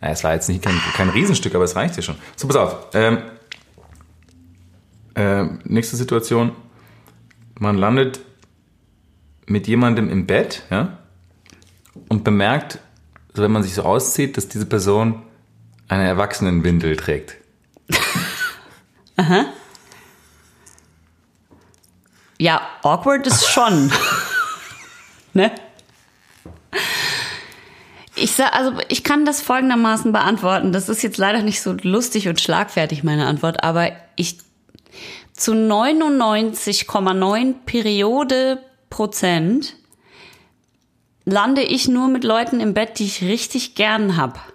Speaker 2: Ja, es war jetzt nicht kein, kein Riesenstück, aber es reicht ja schon. So, pass auf. Ähm, äh, nächste Situation. Man landet mit jemandem im Bett, ja, und bemerkt, so wenn man sich so auszieht, dass diese Person eine Erwachsenenwindel trägt.
Speaker 1: Ja, awkward ist schon. ne? Ich sag, also ich kann das folgendermaßen beantworten. Das ist jetzt leider nicht so lustig und schlagfertig, meine Antwort, aber ich zu 99,9 Periode Prozent lande ich nur mit Leuten im Bett, die ich richtig gern hab.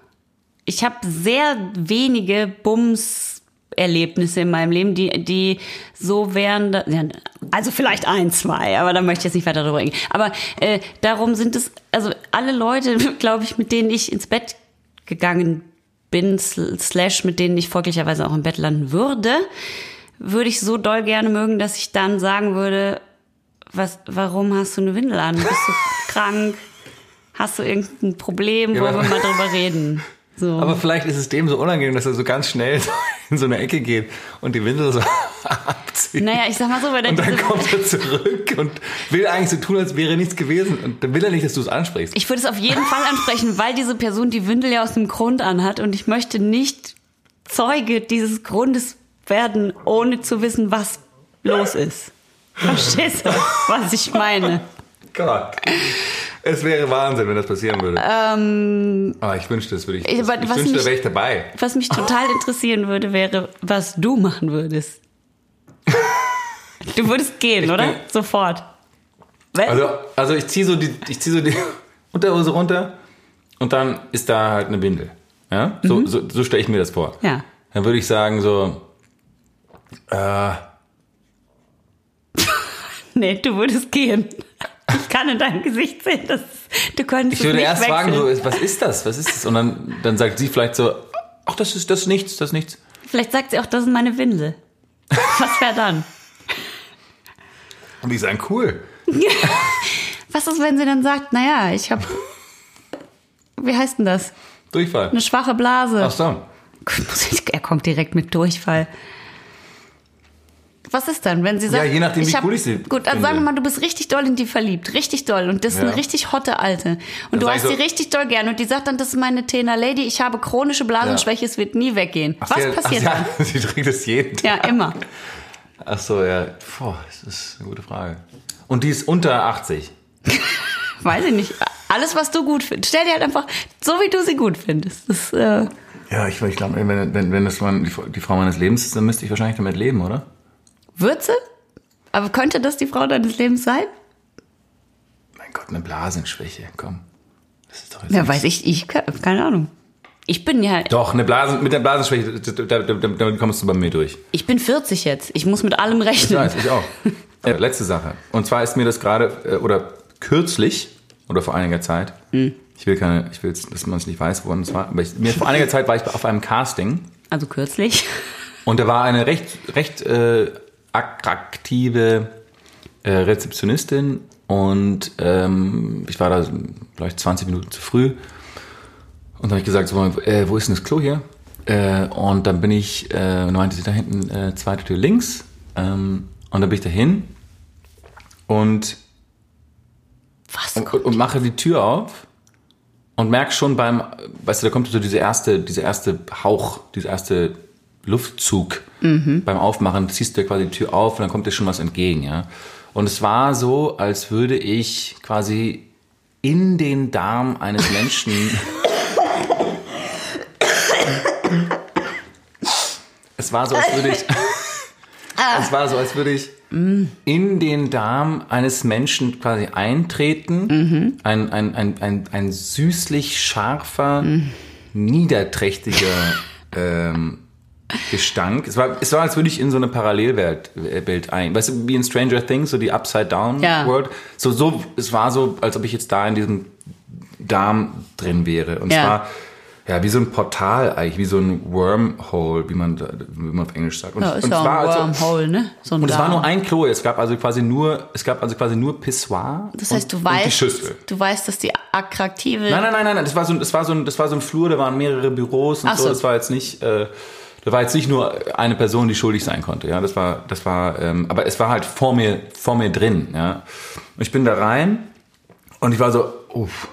Speaker 1: Ich habe sehr wenige Bums Erlebnisse in meinem Leben, die, die so wären, ja, also vielleicht ein, zwei, aber da möchte ich jetzt nicht weiter darüber reden. Aber äh, darum sind es, also alle Leute, glaube ich, mit denen ich ins Bett gegangen bin, slash mit denen ich folglicherweise auch im Bett landen würde, würde ich so doll gerne mögen, dass ich dann sagen würde, was, warum hast du eine Windel an? Bist du krank? Hast du irgendein Problem?
Speaker 2: Ja,
Speaker 1: Wollen
Speaker 2: aber-
Speaker 1: wir mal drüber reden? So.
Speaker 2: Aber vielleicht ist es dem so unangenehm, dass er so ganz schnell in so eine Ecke geht und die Windel so abzieht.
Speaker 1: naja, ich sag mal so, weil
Speaker 2: Und dann kommt er zurück und will eigentlich so tun, als wäre nichts gewesen. Und dann will er nicht, dass du es ansprichst.
Speaker 1: Ich würde es auf jeden Fall ansprechen, weil diese Person die Windel ja aus dem Grund anhat und ich möchte nicht Zeuge dieses Grundes werden, ohne zu wissen, was los ist. Verstehst du, was ich meine?
Speaker 2: Gott. Es wäre Wahnsinn, wenn das passieren würde.
Speaker 1: Ähm,
Speaker 2: Aber ich wünschte, das würde ich.
Speaker 1: Ich-
Speaker 2: Ich, wünschte, da
Speaker 1: mich-
Speaker 2: wäre ich dabei.
Speaker 1: was mich total interessieren würde, wäre, was du machen würdest. Du würdest gehen, oder?
Speaker 2: bin-
Speaker 1: Sofort. Wenn?
Speaker 2: Also, also ich ziehe so die, ich zieh so die Unterhose runter und dann ist da halt eine Windel. Ja? So, so, so stelle ich mir das vor.
Speaker 1: ja.
Speaker 2: Dann würde ich sagen so, äh,
Speaker 1: Nee, du würdest gehen. Ich kann in deinem Gesicht sehen, dass du könntest
Speaker 2: ich würde
Speaker 1: es nicht
Speaker 2: erst
Speaker 1: wechseln.
Speaker 2: fragen, so, was ist das? Was ist das? Und dann, dann sagt sie vielleicht so, ach, das ist das ist nichts, das ist nichts.
Speaker 1: Vielleicht sagt sie auch, das ist meine Windel. Was wäre dann?
Speaker 2: Und die sagen, cool.
Speaker 1: Was ist, wenn sie dann sagt, naja, ich habe, wie heißt denn das?
Speaker 2: Durchfall.
Speaker 1: Eine schwache Blase.
Speaker 2: Ach so.
Speaker 1: Er kommt direkt mit Durchfall. Was ist dann, wenn sie sagt,
Speaker 2: Ja, je nachdem, wie
Speaker 1: hab,
Speaker 2: cool ich sie
Speaker 1: Gut,
Speaker 2: finde.
Speaker 1: sagen wir mal, du bist richtig doll in die verliebt, richtig doll und das ist
Speaker 2: Ja.
Speaker 1: eine richtig hotte Alte und
Speaker 2: Dann
Speaker 1: du hast
Speaker 2: so-
Speaker 1: richtig doll gern und die sagt dann, das ist meine Tena Lady, ich habe chronische Blasenschwäche, es wird nie weggehen.
Speaker 2: Ach,
Speaker 1: Was
Speaker 2: sie-
Speaker 1: passiert
Speaker 2: ach,
Speaker 1: dann?
Speaker 2: ja, Sie trinkt es jeden Tag.
Speaker 1: Ja, immer.
Speaker 2: Ach so, ja. Puh, das ist eine gute Frage. Und die ist unter 80.
Speaker 1: Weiß ich nicht. Alles, was du gut findest. Stell dir halt einfach, so wie du sie gut findest. Das, äh,
Speaker 2: Ja, ich, ich glaube, wenn, wenn, wenn das man, die, die Frau meines Lebens ist, dann müsste ich wahrscheinlich damit leben, oder?
Speaker 1: Würze? Aber könnte das die Frau deines Lebens sein?
Speaker 2: Mein Gott, eine Blasenschwäche, komm. Das ist doch jetzt
Speaker 1: Ja, weiß ich, ich, keine Ahnung. Ich bin ja,
Speaker 2: Doch, eine Blasen, mit der Blasenschwäche, da- da- da- damit kommst du bei mir durch.
Speaker 1: ich bin 40 jetzt. Ich muss mit allem
Speaker 2: Ich
Speaker 1: rechnen.
Speaker 2: weiß, ich auch. Äh, letzte Sache. Und zwar ist mir das gerade, äh, oder kürzlich, oder vor einiger Zeit, ich will keine, ich will, jetzt, dass man es nicht weiß, woran es war, aber ich, mir, vor einiger Zeit war ich auf einem Casting
Speaker 1: Also kürzlich.
Speaker 2: und da war eine recht, recht äh, attraktive äh, Rezeptionistin und ähm, ich war da vielleicht 20 Minuten zu früh und dann habe ich gesagt, so, äh, wo ist denn das Klo hier? Äh, und dann bin ich, äh, meinte sie da hinten, äh, zweite Tür links ähm, und dann bin ich dahin und und, und mache die Tür auf und merke schon beim, weißt du, da kommt so diese erste, diese erste Hauch, dieser erste Luftzug beim Aufmachen, ziehst du ja quasi die Tür auf und dann kommt dir schon was entgegen, ja. Und es war so, als würde ich quasi in den Darm eines Menschen Es war so, als würde ich Es war so, als würde ich in den Darm eines Menschen quasi eintreten. Ein, ein, ein, ein, ein süßlich scharfer, niederträchtiger ähm, Gestank. Es war, es war, als würde ich in so eine Parallelwelt äh, Welt ein. Weißt du, wie in Stranger Things, so die Upside Down
Speaker 1: Ja.
Speaker 2: World. So, so, es war so, als ob ich jetzt da in diesem Darm drin wäre. Und
Speaker 1: Ja.
Speaker 2: zwar ja, wie so ein Portal eigentlich, wie so ein Wormhole, wie man, wie man auf Englisch sagt. Und,
Speaker 1: Ja, ist
Speaker 2: und
Speaker 1: ja
Speaker 2: es war
Speaker 1: ein
Speaker 2: also-
Speaker 1: Wormhole, ne? So ein
Speaker 2: und es war
Speaker 1: Darm.
Speaker 2: nur ein Klo. Es gab also quasi nur, es gab also quasi nur Pissoir.
Speaker 1: Das heißt, du
Speaker 2: und, die
Speaker 1: weißt,
Speaker 2: Schüssel.
Speaker 1: du weißt, dass die attraktive.
Speaker 2: Nein, nein, nein, nein, nein. Das war so, ein- das war so, das war so ein Flur. Da waren mehrere Büros und so.
Speaker 1: so.
Speaker 2: Das war jetzt nicht, äh, da war jetzt nicht nur eine Person, die schuldig sein konnte. Ja, das war, das war, ähm, aber es war halt vor mir, vor mir drin. Ja, ich bin da rein und ich war so, uff.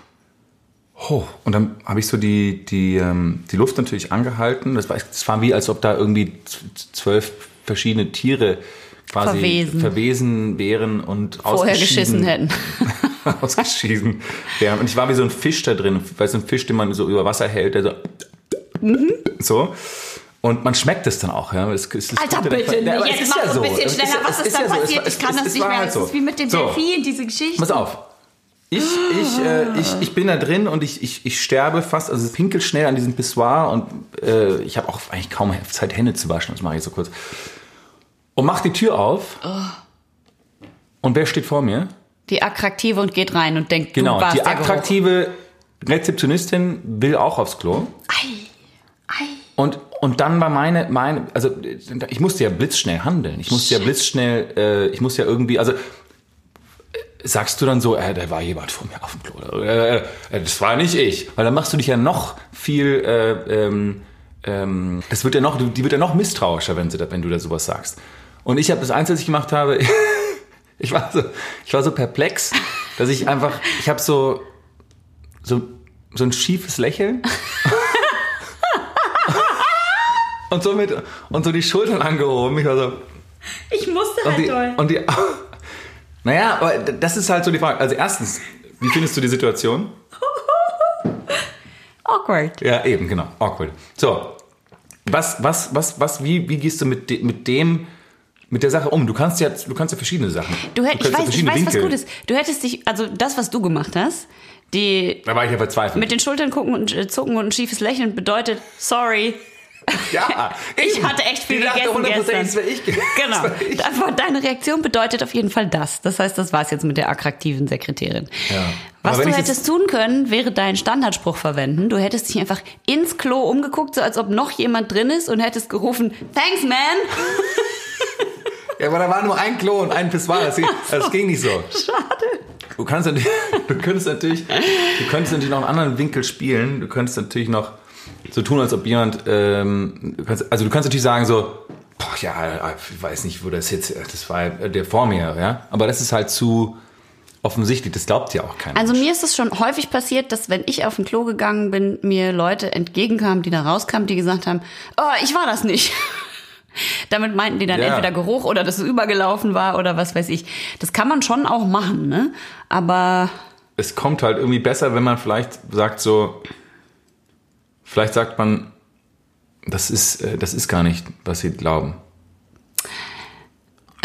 Speaker 2: Oh, und dann habe ich so die, die, ähm, die Luft natürlich angehalten. Das war, das war wie, als ob da irgendwie zwölf verschiedene Tiere quasi
Speaker 1: Verwesen.
Speaker 2: verwesen wären und
Speaker 1: vorher geschissen hätten.
Speaker 2: ausgeschieden wären. Und ich war wie so ein Fisch da drin, weil so ein Fisch, den man so über Wasser hält, der so, so. Und man schmeckt es dann auch, ja. Es, es, es
Speaker 1: Alter,
Speaker 2: ja-
Speaker 1: bitte
Speaker 2: Ja,
Speaker 1: nicht.
Speaker 2: es
Speaker 1: Jetzt
Speaker 2: ist
Speaker 1: mach
Speaker 2: ja
Speaker 1: so ein bisschen
Speaker 2: Es
Speaker 1: schneller.
Speaker 2: ja-
Speaker 1: Was
Speaker 2: es
Speaker 1: ist da
Speaker 2: ja so. Es
Speaker 1: passiert?
Speaker 2: war-
Speaker 1: Ich kann
Speaker 2: es-
Speaker 1: das
Speaker 2: es
Speaker 1: nicht mehr.
Speaker 2: halt so.
Speaker 1: ist wie mit dem
Speaker 2: So.
Speaker 1: Delfin, diese Geschichte.
Speaker 2: Pass auf. Ich, ich, äh, ich, ich bin da drin und ich, ich, ich sterbe fast, also es pinkelt schnell an diesem Pissoir und äh, ich habe auch eigentlich kaum Zeit, Hände zu waschen, das mache ich so kurz. Und mach die Tür auf. Und wer steht vor mir?
Speaker 1: Die attraktive und geht rein und denkt,
Speaker 2: Genau,
Speaker 1: du warst
Speaker 2: die attraktive Rezeptionistin will auch aufs Klo.
Speaker 1: Ei, ei.
Speaker 2: Und, und dann war meine, meine, also ich musste ja blitzschnell handeln. Ich musste ja blitzschnell, äh, ich musste ja irgendwie, also äh, sagst du dann so, äh, da war jemand vor mir auf dem Klo. Oder, äh, äh, das war nicht ich. Weil dann machst du dich ja noch viel, äh, ähm, ähm, das wird ja noch, die wird ja noch misstrauischer, wenn, sie wenn du da sowas sagst. Und ich habe das Einzige, was ich gemacht habe, ich war so, ich war so perplex, dass ich einfach, ich habe so, so, so ein schiefes Lächeln. und so mit, und so die Schultern angehoben. Ich war so,
Speaker 1: Ich musste halt
Speaker 2: die,
Speaker 1: doll.
Speaker 2: und die, naja, aber das ist halt so die Frage. Also erstens, wie findest du die Situation?
Speaker 1: Awkward.
Speaker 2: Ja, eben, genau. Awkward. So, was, was, was, was, wie, wie gehst du mit, de, mit dem, mit der Sache um? Du kannst ja, du kannst ja verschiedene Sachen.
Speaker 1: Du hätt, ich
Speaker 2: kannst ja
Speaker 1: weiß, ich weiß was
Speaker 2: Winkel.
Speaker 1: Gutes. Du hättest dich, also das, was du gemacht hast, die
Speaker 2: Da war ich ja verzweifelt.
Speaker 1: mit den Schultern gucken und äh, zucken und ein schiefes Lächeln bedeutet, sorry.
Speaker 2: Ja,
Speaker 1: Ich hatte echt viel
Speaker 2: Die dachte
Speaker 1: gegessen
Speaker 2: 100%,
Speaker 1: gestern.
Speaker 2: Das wäre ich. gewesen.
Speaker 1: Genau.
Speaker 2: Das ich.
Speaker 1: Aber deine Reaktion bedeutet auf jeden Fall das. Das heißt, das war's jetzt mit der attraktiven Sekretärin.
Speaker 2: Ja.
Speaker 1: Was du hättest tun können, wäre deinen Standardspruch verwenden. Du hättest dich einfach ins Klo umgeguckt, so als ob noch jemand drin ist und hättest gerufen, Thanks, man.
Speaker 2: Ja, aber da war nur ein Klo und ein Pissoir. Das, ging- das ging nicht so.
Speaker 1: Schade.
Speaker 2: Du kannst natürlich, du könntest natürlich, du könntest natürlich noch einen anderen Winkel spielen. Du könntest natürlich noch so tun, als ob jemand, ähm, also du kannst natürlich sagen so, boah, ja, ich weiß nicht, wo das jetzt, das war der vor mir, ja. Aber das ist halt zu offensichtlich. Das glaubt ja auch keiner.
Speaker 1: Also mir ist es schon häufig passiert, dass wenn ich auf ein Klo gegangen bin, mir Leute entgegenkamen, die da rauskamen, die gesagt haben, oh, ich war das nicht. Damit meinten die dann
Speaker 2: Ja.
Speaker 1: entweder Geruch oder dass es übergelaufen war oder was weiß ich. Das kann man schon auch machen, ne? Aber
Speaker 2: es kommt halt irgendwie besser, wenn man vielleicht sagt so, vielleicht sagt man, das ist, äh, das ist gar nicht, was sie glauben.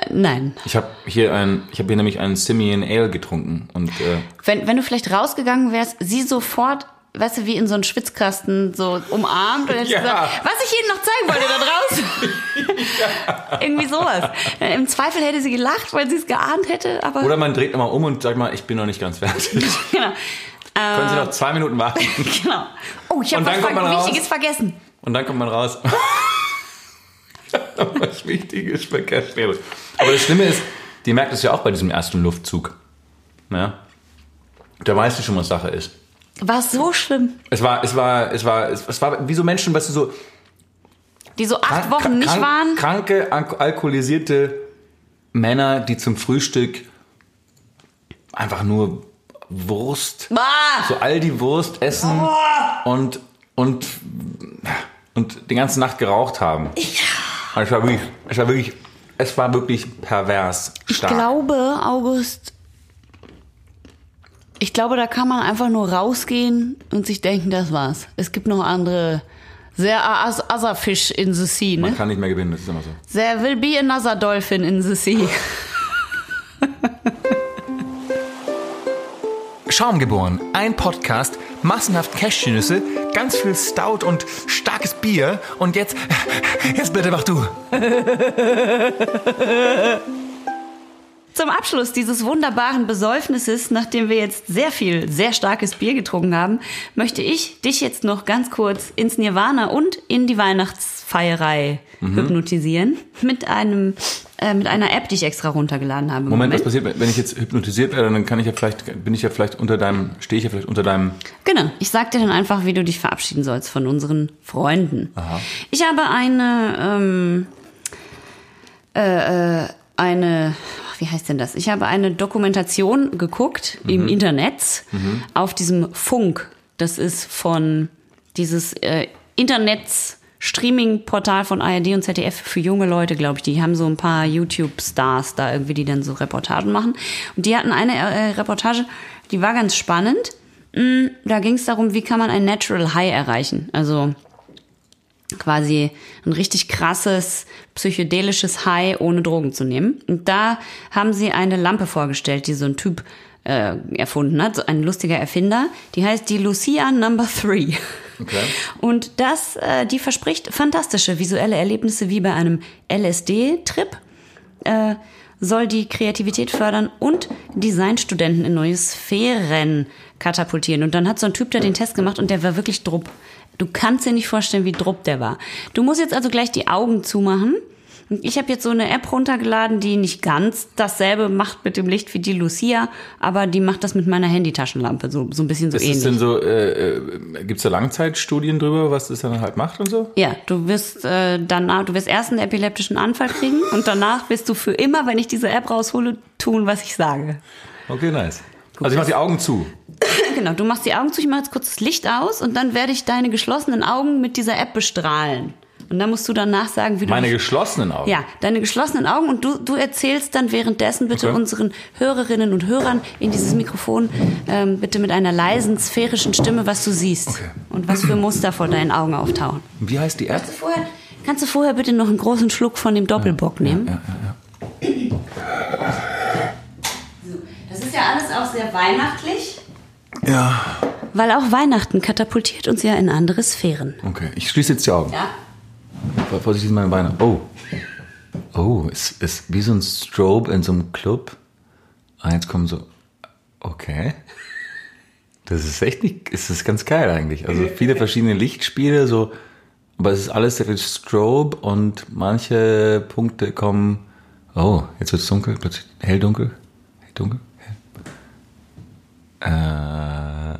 Speaker 1: nein.
Speaker 2: Ich habe hier ein, ich habe hier nämlich einen Simeon Ale getrunken und äh,
Speaker 1: Wenn, wenn du vielleicht rausgegangen wärst, sie sofort, weißt du, wie in so einen Schwitzkasten so umarmt und hättest
Speaker 2: Ja.
Speaker 1: gesagt, was ich Ihnen noch zeigen wollte da draußen. Irgendwie sowas. Im Zweifel hätte sie gelacht, weil sie es geahnt hätte, aber
Speaker 2: oder man dreht nochmal um und sagt mal, ich bin noch nicht ganz fertig.
Speaker 1: genau.
Speaker 2: Können Sie noch zwei Minuten warten?
Speaker 1: genau. Oh, ich habe was
Speaker 2: raus.
Speaker 1: Wichtiges vergessen.
Speaker 2: Und dann kommt man raus. Was Wichtiges vergessen. Aber das Schlimme ist, die merkt es ja auch bei diesem ersten Luftzug. Ja? Da weißt du schon, was Sache ist.
Speaker 1: War es so schlimm?
Speaker 2: Es war, es war, es war, es, es war wie so Menschen, weißt du, so
Speaker 1: Die so acht Wochen nicht waren?
Speaker 2: Kranke, alk- alkoholisierte Männer, die zum Frühstück einfach nur Wurst,
Speaker 1: Bah!
Speaker 2: so all die Wurst essen und, und, und die ganze Nacht geraucht haben. Und es war wirklich, es war wirklich, es war wirklich pervers
Speaker 1: Ich
Speaker 2: stark.
Speaker 1: glaube, August, ich glaube, da kann man einfach nur rausgehen und sich denken, das war's. Es gibt noch andere, sehr as- other fish in the sea,
Speaker 2: Man
Speaker 1: ne?
Speaker 2: kann nicht mehr gewinnen, das ist immer so.
Speaker 1: There will be another dolphin in the sea.
Speaker 4: Schaumgeboren, ein Podcast, massenhaft Cashewnüsse, ganz viel Stout und starkes Bier. Und jetzt, jetzt bitte mach du.
Speaker 1: Zum Abschluss dieses wunderbaren Besäufnisses, nachdem wir jetzt sehr viel, sehr starkes Bier getrunken haben, möchte ich dich jetzt noch ganz kurz ins Nirvana und in die Weihnachtsfeierei
Speaker 2: Mhm.
Speaker 1: hypnotisieren mit einem äh, mit einer App, die ich extra runtergeladen habe. im
Speaker 2: Moment, was passiert, wenn ich jetzt hypnotisiert werde, dann kann ich ja vielleicht, bin ich ja vielleicht unter deinem, stehe ich ja vielleicht unter deinem,
Speaker 1: Genau, ich sag dir dann einfach, wie du dich verabschieden sollst von unseren Freunden. Ich habe eine, ähm, äh, äh, wie heißt denn das? Ich habe eine Dokumentation geguckt im Internet auf diesem Funk. Das ist von dieses äh, Internets. Streaming-Portal von ARD und ZDF für junge Leute, glaube ich. Die haben so ein paar YouTube-Stars da irgendwie, die dann so Reportagen machen. Und die hatten eine äh, Reportage, die war ganz spannend. Mm, Da ging es darum, wie kann man ein Natural High erreichen. Also quasi ein richtig krasses psychedelisches High ohne Drogen zu nehmen. Und da haben sie eine Lampe vorgestellt, die so ein Typ äh, erfunden hat, so ein lustiger Erfinder. Die heißt die Lucia Number Three.
Speaker 2: Okay.
Speaker 1: Und das, äh, die verspricht fantastische visuelle Erlebnisse wie bei einem LSD-Trip, äh, soll die Kreativität fördern und Designstudenten in neue Sphären katapultieren. Und dann hat so ein Typ da den Test gemacht und der war wirklich drupp. Du kannst dir nicht vorstellen, wie drupp der war. Du musst jetzt also gleich die Augen zumachen. Und ich habe jetzt so eine App runtergeladen, die nicht ganz dasselbe macht mit dem Licht wie die Lucia, aber die macht das mit meiner Handytaschenlampe, so, so ein bisschen so
Speaker 2: ist
Speaker 1: ähnlich.
Speaker 2: denn so, äh, äh, gibt es da Langzeitstudien drüber, was das dann halt macht und so?
Speaker 1: Ja, du wirst äh, danach, du wirst erst einen epileptischen Anfall kriegen und danach wirst du für immer, wenn ich diese App raushole, tun, was ich sage.
Speaker 2: Okay, nice. Also ich mache die Augen zu.
Speaker 1: Genau, du machst die Augen zu, ich mache jetzt kurz das Licht aus und dann werde ich deine geschlossenen Augen mit dieser App bestrahlen. Und dann musst du danach sagen, wie du
Speaker 2: Meine geschlossenen Augen.
Speaker 1: ja, deine geschlossenen Augen und du, du erzählst dann währenddessen bitte
Speaker 2: Okay.
Speaker 1: unseren Hörerinnen und Hörern in dieses Mikrofon ähm, bitte mit einer leisen, sphärischen Stimme, was du siehst
Speaker 2: Okay.
Speaker 1: und was für Muster vor deinen Augen auftauchen.
Speaker 2: Wie heißt die App?
Speaker 1: Vorher, kannst du vorher bitte noch einen großen Schluck von dem Doppelbock nehmen?
Speaker 2: Ja, ja, ja.
Speaker 1: Ja alles auch sehr weihnachtlich.
Speaker 2: Ja.
Speaker 1: Weil auch Weihnachten katapultiert uns ja in andere Sphären.
Speaker 2: Okay, ich schließe jetzt die Augen.
Speaker 1: Ja.
Speaker 2: Vorsichtig meine Beine. Oh. Oh, es ist wie so ein Strobe in so einem Club. Ah, jetzt kommen so. Okay. Das ist echt nicht. Es ist ganz geil eigentlich. Also viele verschiedene Lichtspiele, so. Aber es ist alles sehr viel Strobe und manche Punkte kommen. Oh, jetzt wird es dunkel, plötzlich hell dunkel. Hell dunkel. Äh,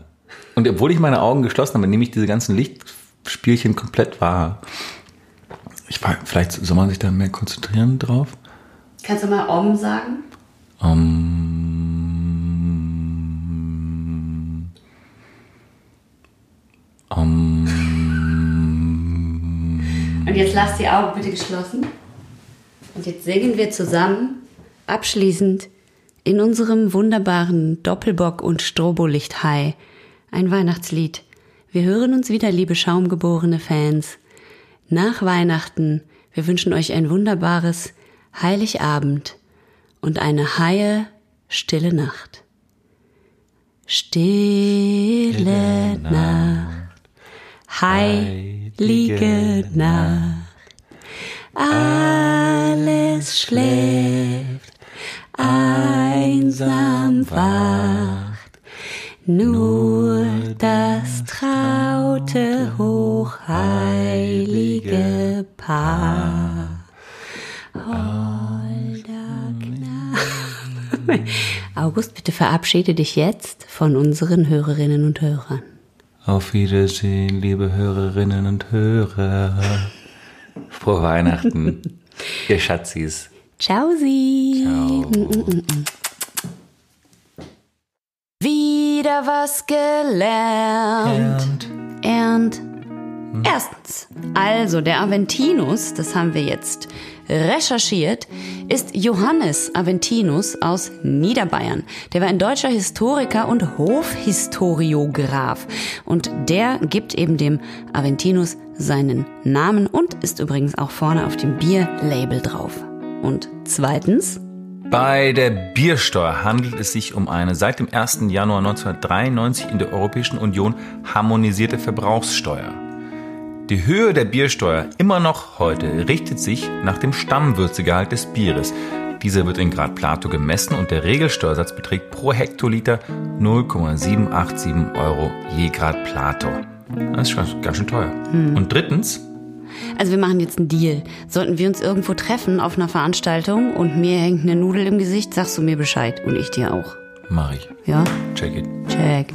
Speaker 2: und obwohl ich meine Augen geschlossen habe, nehme ich diese ganzen Lichtspielchen komplett wahr. Ich war, vielleicht soll man sich da mehr konzentrieren drauf.
Speaker 1: Kannst du mal Om sagen?
Speaker 2: Um, um,
Speaker 1: Und jetzt lass die Augen bitte geschlossen. Und jetzt singen wir zusammen, abschließend, in unserem wunderbaren Doppelbock- und Strobolicht-High ein Weihnachtslied. Wir hören uns wieder, liebe schaumgeborene Fans. Nach Weihnachten. Wir wünschen euch ein wunderbares Heiligabend und eine heie, stille Nacht. Stille Nacht, heilige Nacht. Alles schläft, einsam wacht. Nur das traute, hochheilige Paar. Holder Knabe. August, bitte verabschiede dich jetzt von unseren Hörerinnen und Hörern.
Speaker 2: Auf Wiedersehen, liebe Hörerinnen und Hörer. Frohe Weihnachten, ihr Schatzis.
Speaker 1: Ciao, Sie. Wieder was gelernt. Ernt. Erstens, also der Aventinus, das haben wir jetzt recherchiert, ist Johannes Aventinus aus Niederbayern. Der war ein deutscher Historiker und Hofhistoriograph. Und der gibt eben dem Aventinus seinen Namen und ist übrigens auch vorne auf dem Bierlabel drauf. Und zweitens,
Speaker 2: Bei der Biersteuer handelt es sich um eine seit dem 1. Januar 1993 in der Europäischen Union harmonisierte Verbrauchssteuer. Die Höhe der Biersteuer immer noch heute richtet sich nach dem Stammwürzegehalt des Bieres. Dieser wird in Grad Plato gemessen und der Regelsteuersatz beträgt pro Hektoliter 0,787 Euro je Grad Plato. Das ist schon ganz schön teuer. Und drittens,
Speaker 1: Also wir machen jetzt einen Deal. Sollten wir uns irgendwo treffen auf einer Veranstaltung und mir hängt eine Nudel im Gesicht, sagst du mir Bescheid und ich dir auch.
Speaker 2: mach ich.
Speaker 1: Ja?
Speaker 2: Check it.
Speaker 1: Check.